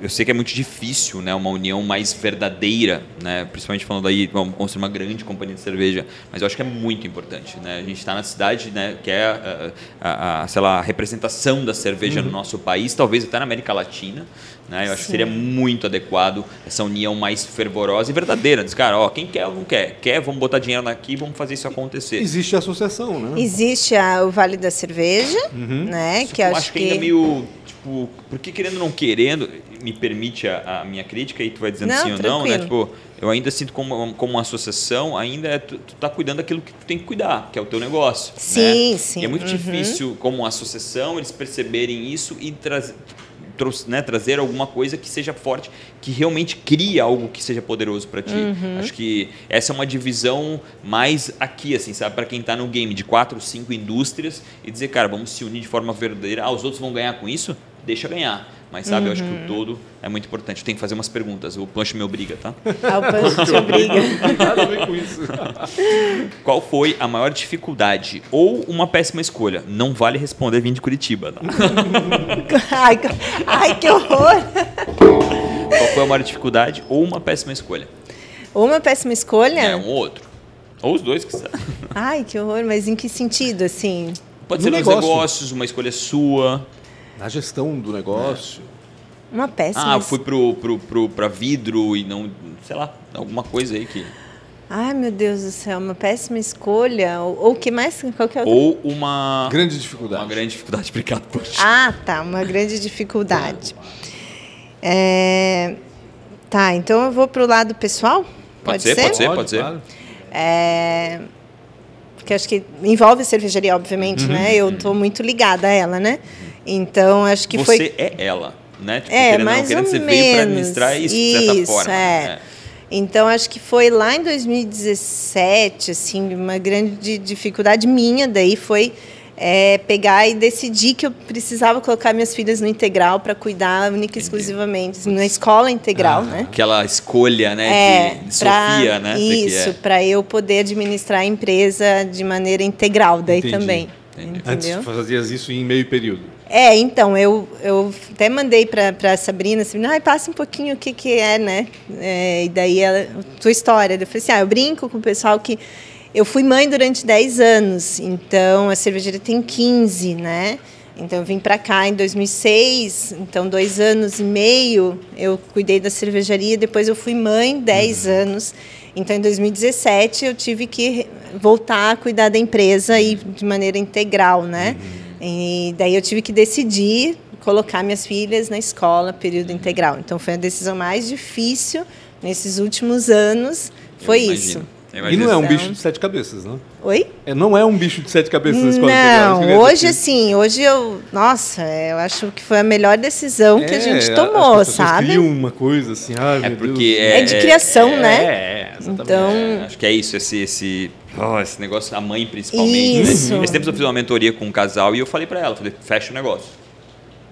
eu sei que é muito difícil, né, uma união mais verdadeira, né, principalmente falando aí, vamos construir uma grande companhia de cerveja, mas eu acho que é muito importante, né, a gente está na cidade, né, que é a, a, a, sei lá, a representação da cerveja uhum. no nosso país, talvez até na América Latina, né, eu acho Sim. que seria muito adequado essa união mais fervorosa e verdadeira, diz, cara, ó, quem quer ou não quer, quer, vamos botar dinheiro aqui, vamos fazer isso acontecer.
Existe a associação, né?
Existe a, o Vale da Cerveja, uhum. né, que
eu
acho, acho
que ainda meio tipo, porque querendo ou não querendo, me permite a, a, minha crítica e tu vai dizendo não, sim tranquilo. ou não, né? Tipo, eu ainda sinto como, como uma associação, ainda é, tu, tu tá cuidando daquilo que tu tem que cuidar, que é o teu negócio.
Sim,
né?
sim.
E é muito uhum. difícil, como associação, eles perceberem isso e trazer né, trazer alguma coisa que seja forte, que realmente crie algo que seja poderoso para ti. Uhum. Acho que essa é uma divisão mais aqui, assim, sabe, para quem está no game de quatro, cinco indústrias e dizer, cara, vamos se unir de forma verdadeira. Ah, os outros vão ganhar com isso? deixa ganhar. Mas sabe, uhum. eu acho que o uhum. todo é muito importante. Tem que fazer umas perguntas. O Punch me obriga, tá?
Ah, o Punch te obriga.
Nada a ver com isso.
Qual foi a maior dificuldade ou uma péssima escolha? Não vale responder vindo de Curitiba, tá?
ai, ai, que horror!
Qual foi a maior dificuldade ou uma péssima escolha?
Ou uma péssima escolha?
É, um ou outro. Ou os dois que
Ai, que horror, mas em que sentido, assim?
Pode ser nos negócio. negócios, uma escolha sua.
Na gestão do negócio.
Uma péssima.
Ah, fui pro, pro, pro, pra vidro e não. Sei lá, alguma coisa aí que.
Ai, meu Deus do céu, uma péssima escolha. Ou o que mais? Qualquer outra?
Ou uma.
Grande dificuldade.
Uma grande dificuldade, obrigado, poxa.
Ah, tá, uma grande dificuldade. É... Tá, então eu vou pro lado pessoal?
Pode, pode ser, ser, Pode ser, pode, pode ser. Claro.
É que acho que envolve cervejaria, obviamente, uhum. né? Eu estou muito ligada a ela, né? Então, acho que
Você
foi...
Você é ela, né?
Tipo, é, querendo, mais não, querendo, ou você menos. veio para administrar
isso, isso, de certa forma.
É. Né? Então, acho que foi lá em 2017, assim, uma grande dificuldade minha daí foi é, pegar e decidir que eu precisava colocar minhas filhas no integral para cuidar única e exclusivamente na escola integral, ah, né?
Aquela escolha, né, é, de Sofia, né?
Isso, para eu poder administrar a empresa de maneira integral daí Entendi. também. Entendi.
Antes fazias isso em meio período.
É, então, eu, eu até mandei para a Sabrina, assim, ah, passa um pouquinho o que, que é, né? É, e daí, ela, a tua história. Eu falei assim, ah, eu brinco com o pessoal que eu fui mãe durante 10 anos, então a cervejaria tem 15, né? Então eu vim para cá em 2006, então dois anos e meio eu cuidei da cervejaria, depois eu fui mãe 10 uhum. anos. Então em 2017 eu tive que voltar a cuidar da empresa e de maneira integral, né? Uhum. E daí eu tive que decidir colocar minhas filhas na escola período integral. Então foi a decisão mais difícil nesses últimos anos, foi isso
Eu
E não é um bicho de sete cabeças, né?
Oi?
É, não é um bicho de sete cabeças na escola integral,
Não,
queria
hoje assim, hoje eu. Nossa, eu acho que foi a melhor decisão que a
É,
gente tomou,
as
sabe?
criam uma coisa assim, ai,
É
meu
porque
Deus.
É de criação,
é,
né?
É, exatamente.
Então,
É, acho que é isso, esse, esse, oh, esse negócio, a mãe principalmente.
Isso.
Né? Esse tempo eu fiz uma mentoria com um casal e eu falei pra ela, falei, fecha o negócio.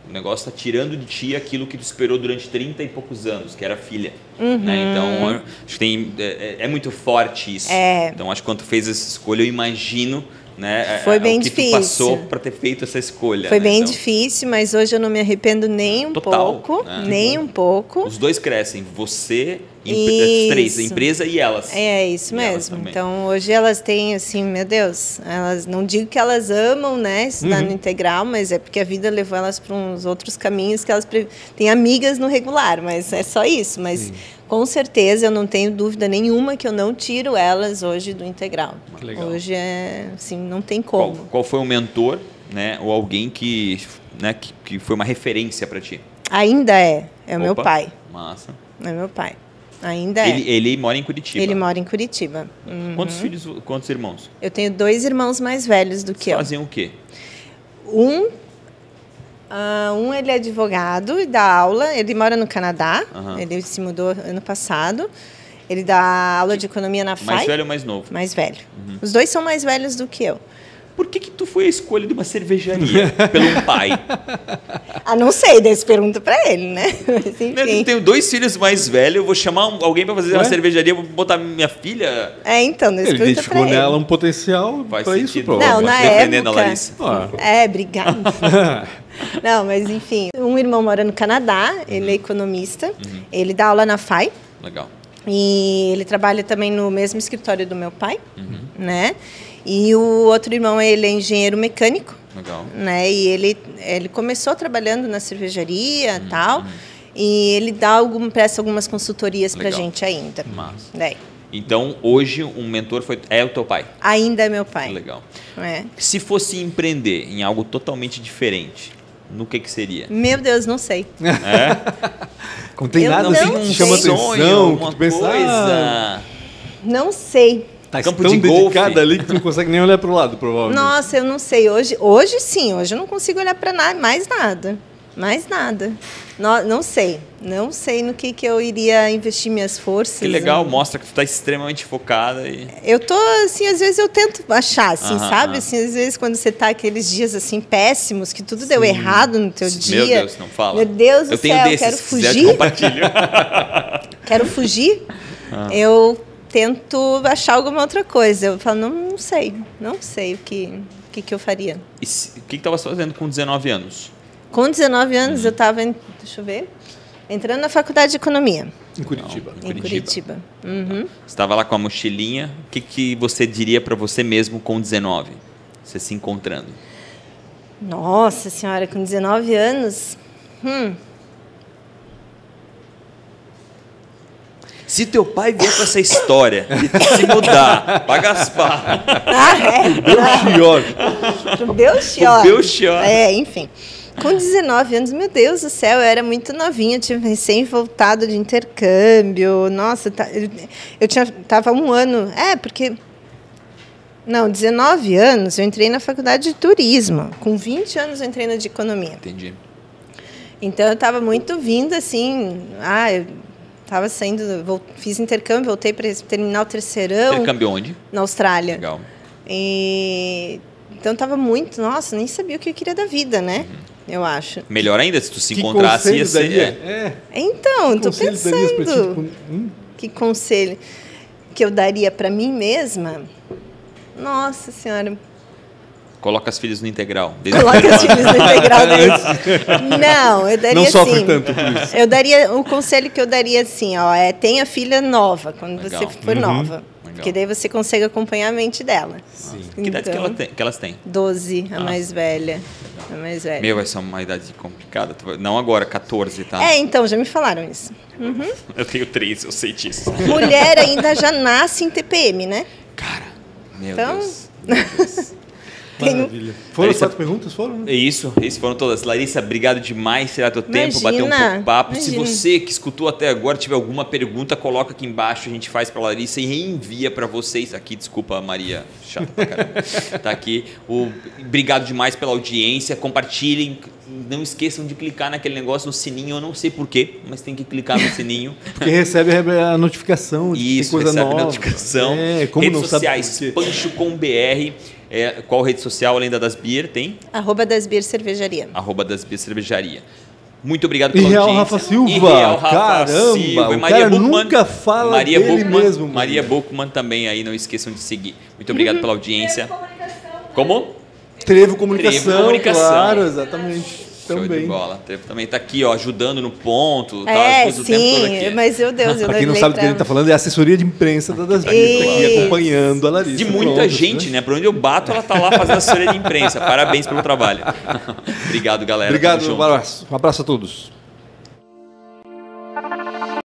O negócio tá tirando de ti aquilo que tu esperou durante 30 e poucos anos, que era filha.
Uhum.
Né? Então, acho que tem, é, é muito forte isso.
É.
Então, acho que quando tu fez essa escolha, eu imagino né,
Foi
é,
bem
o que
difícil.
tu passou para ter feito essa escolha.
foi
né?
bem
Então,
difícil, mas hoje eu não me arrependo nem um
Total,
pouco.
né?
Nem um pouco.
Os dois crescem, você, empre- os três, a empresa e elas.
É isso
E
mesmo. Então hoje elas têm assim, meu Deus, elas não digo que elas amam, né, estudar
Uhum.
no integral, mas é porque a vida levou elas para uns outros caminhos que elas pre- têm amigas no regular, mas é só isso. Mas com certeza eu não tenho dúvida nenhuma que eu não tiro elas hoje do integral. Hoje é assim, não tem
Qual,
como.
qual foi o mentor, né, ou alguém que, né, que, que foi uma referência para ti?
Ainda é, é o meu
Opa,
pai,
Massa.
é meu pai. Ainda é.
Ele, ele mora em Curitiba.
Ele mora em Curitiba. Uhum.
Quantos filhos, quantos irmãos?
Eu tenho dois irmãos mais velhos do que eu.
Faziam o quê?
Um, ah, um ele é advogado e dá aula. Ele mora no Canadá.
Aham.
Ele se mudou ano passado. Ele dá aula de economia na FAI.
Mais velho ou mais novo?
Mais velho. Os dois são mais velhos do que eu.
Por que, que tu foi a escolha de uma cervejaria pelo um pai?
Ah, não sei, daí pergunta pra ele, né? Mas,
Eu
enfim.
tenho dois filhos mais velhos, eu vou chamar alguém para fazer uma
Ué?
cervejaria, vou botar minha filha.
É, então, daí
Ele identificou
pra
nela
ele.
um potencial
Faz
para isso,
sentido.
provavelmente.
Não, na época-
Larissa.
Ah.
É, obrigada. Não, mas enfim, um irmão mora no Canadá, ele é economista, ele dá aula na FAI,
Legal.
E ele trabalha também no mesmo escritório do meu pai, né? E o outro irmão, ele é engenheiro mecânico,
Legal.
né? E ele, ele começou trabalhando na cervejaria e tal. E ele dá algum, presta algumas consultorias pra
Legal.
gente ainda.
Massa.
Daí.
Então, hoje, um mentor foi, é o teu pai.
Ainda é meu pai.
Legal.
É.
Se fosse empreender em algo totalmente diferente, no que que seria?
Meu Deus, não sei.
Não tem
Eu
nada
não
assim que te chama
sei.
atenção, que tu pensa, ah,
coisa.
Não sei.
Tá
Campo
tão
de golfe.
dedicada ali que tu não consegue nem olhar pro lado, provavelmente.
Nossa, eu não sei. Hoje, hoje sim, hoje eu não consigo olhar para nada, mais nada. Mais nada. Não, não sei. Não sei no que, que eu iria investir minhas forças.
Que legal, mostra que tu tá extremamente focada e
Eu tô, assim, às vezes eu tento achar, assim,
Aham,
sabe?
aham.
Assim, às vezes quando você tá aqueles dias, assim, péssimos, que tudo deu errado no teu dia.
Meu Deus, não fala.
Meu Deus do
eu tenho
céu,
desses,
quero
quiser, eu te
fugir. Quero fugir.
Ah.
Eu tento achar alguma outra coisa. Eu falo, não, não sei. Não sei o que, o que, que eu faria.
E se- o que que tava fazendo com 19 anos?
Com 19 anos,
Uhum.
eu estava, deixa eu ver, entrando na faculdade de economia,
Em Curitiba.
Não.
em
Curitiba.
Curitiba. Uhum.
Você estava lá com a mochilinha, o que, que você diria para você mesmo com 19? Você se encontrando.
Nossa senhora, com 19 anos. Hum,
Se teu pai vier com essa história tu se mudar para Gaspar,
ah, é.
Pior.
Pro Belchior.
Pro Belchior.
É, enfim. Com 19 anos, meu Deus do céu, eu era muito novinha, eu tinha recém voltado de intercâmbio. Nossa, tá- eu, eu tinha, tava um ano. É, porque. Não, 19 anos eu entrei na faculdade de turismo. Com 20 anos eu entrei na de economia.
entendi.
Então eu estava muito vindo assim. Ah, eu estava saindo. vol- fiz intercâmbio, voltei para terminar o terceirão
Intercâmbio onde?
na Austrália.
Legal.
E, então estava muito. Nossa, nem sabia o que eu queria da vida, né? Eu acho.
Melhor ainda, se tu se
Que
encontrasse, ia ser. é.
É.
Então,
Que
tô
ti,
pensando.
tipo, hum,
Que conselho que eu daria para mim mesma? Nossa Senhora,
Coloca as filhas no integral. desde
coloca
primeiro
filhos no integral deles. Não, eu daria
Não sofre
assim.
tanto por isso.
Eu daria o conselho que eu daria assim, ó, é tenha filha nova quando
Legal.
você for
Uhum.
nova,
Legal.
porque daí você consegue acompanhar a mente dela.
Sim.
ano. Que idade que,
Então,
ela tem- que elas têm?
12, a
Ah.
mais velha. A mais velha.
Meu, vai ser uma idade complicada. Não agora, 14, tá?
É, então, já me falaram isso.
Eu tenho 3, eu sei disso.
Mulher ainda já nasce em TPM, né?
Cara, meu
Então-
Deus. Meu Deus.
Tenho...
Maravilha. Foram
Larissa-
as quatro perguntas? Foram? né?
É isso, isso foram todas. Larissa, obrigado demais tirar teu tempo, bater um
Imagina,
pouco de papo. Se
imagina.
você que escutou até agora tiver alguma pergunta, coloca aqui embaixo, a gente faz pra Larissa e reenvia pra vocês. Aqui, desculpa, Maria, chata pra caramba. tá aqui. O, obrigado demais pela audiência. Compartilhem. Não esqueçam de clicar naquele negócio no sininho. Eu não sei porquê, mas tem que clicar no sininho.
Porque recebe a notificação de
Isso,
coisa
recebe
nova.
notificação.
É, como
Redes
não sabe
sociais? Pancho com BR. É, qual rede social além da das Beer tem?
Arroba das Beer Cervejaria.
arroba das Beer Cervejaria. Muito obrigado
E
pela
Real
audiência.
Rafa Silva.
E Real Rafa
Caramba,
Silva. E Maria
cara
Buchmann.
nunca fala
Maria
dele
Buchmann,
mesmo, mano.
Maria Buchmann também aí, não esqueçam de seguir. Muito obrigado pela audiência. Como?
Trevo Comunicação,
Trevo Comunicação.
claro, exatamente.
Show de
Também.
bola. Trevo também tá aqui, ó, ajudando no ponto. tá,
É,
todo
sim,
aqui.
mas meu Deus, eu
Pra quem não sabe do que a gente tá falando, é a assessoria de imprensa da Das Beer, tá aqui acompanhando a Larissa.
De muita
Pronto,
gente, né? Por onde eu bato, ela tá lá fazendo assessoria de imprensa. Parabéns pelo trabalho. obrigado, galera.
Obrigado, um abraço. Um abraço a todos.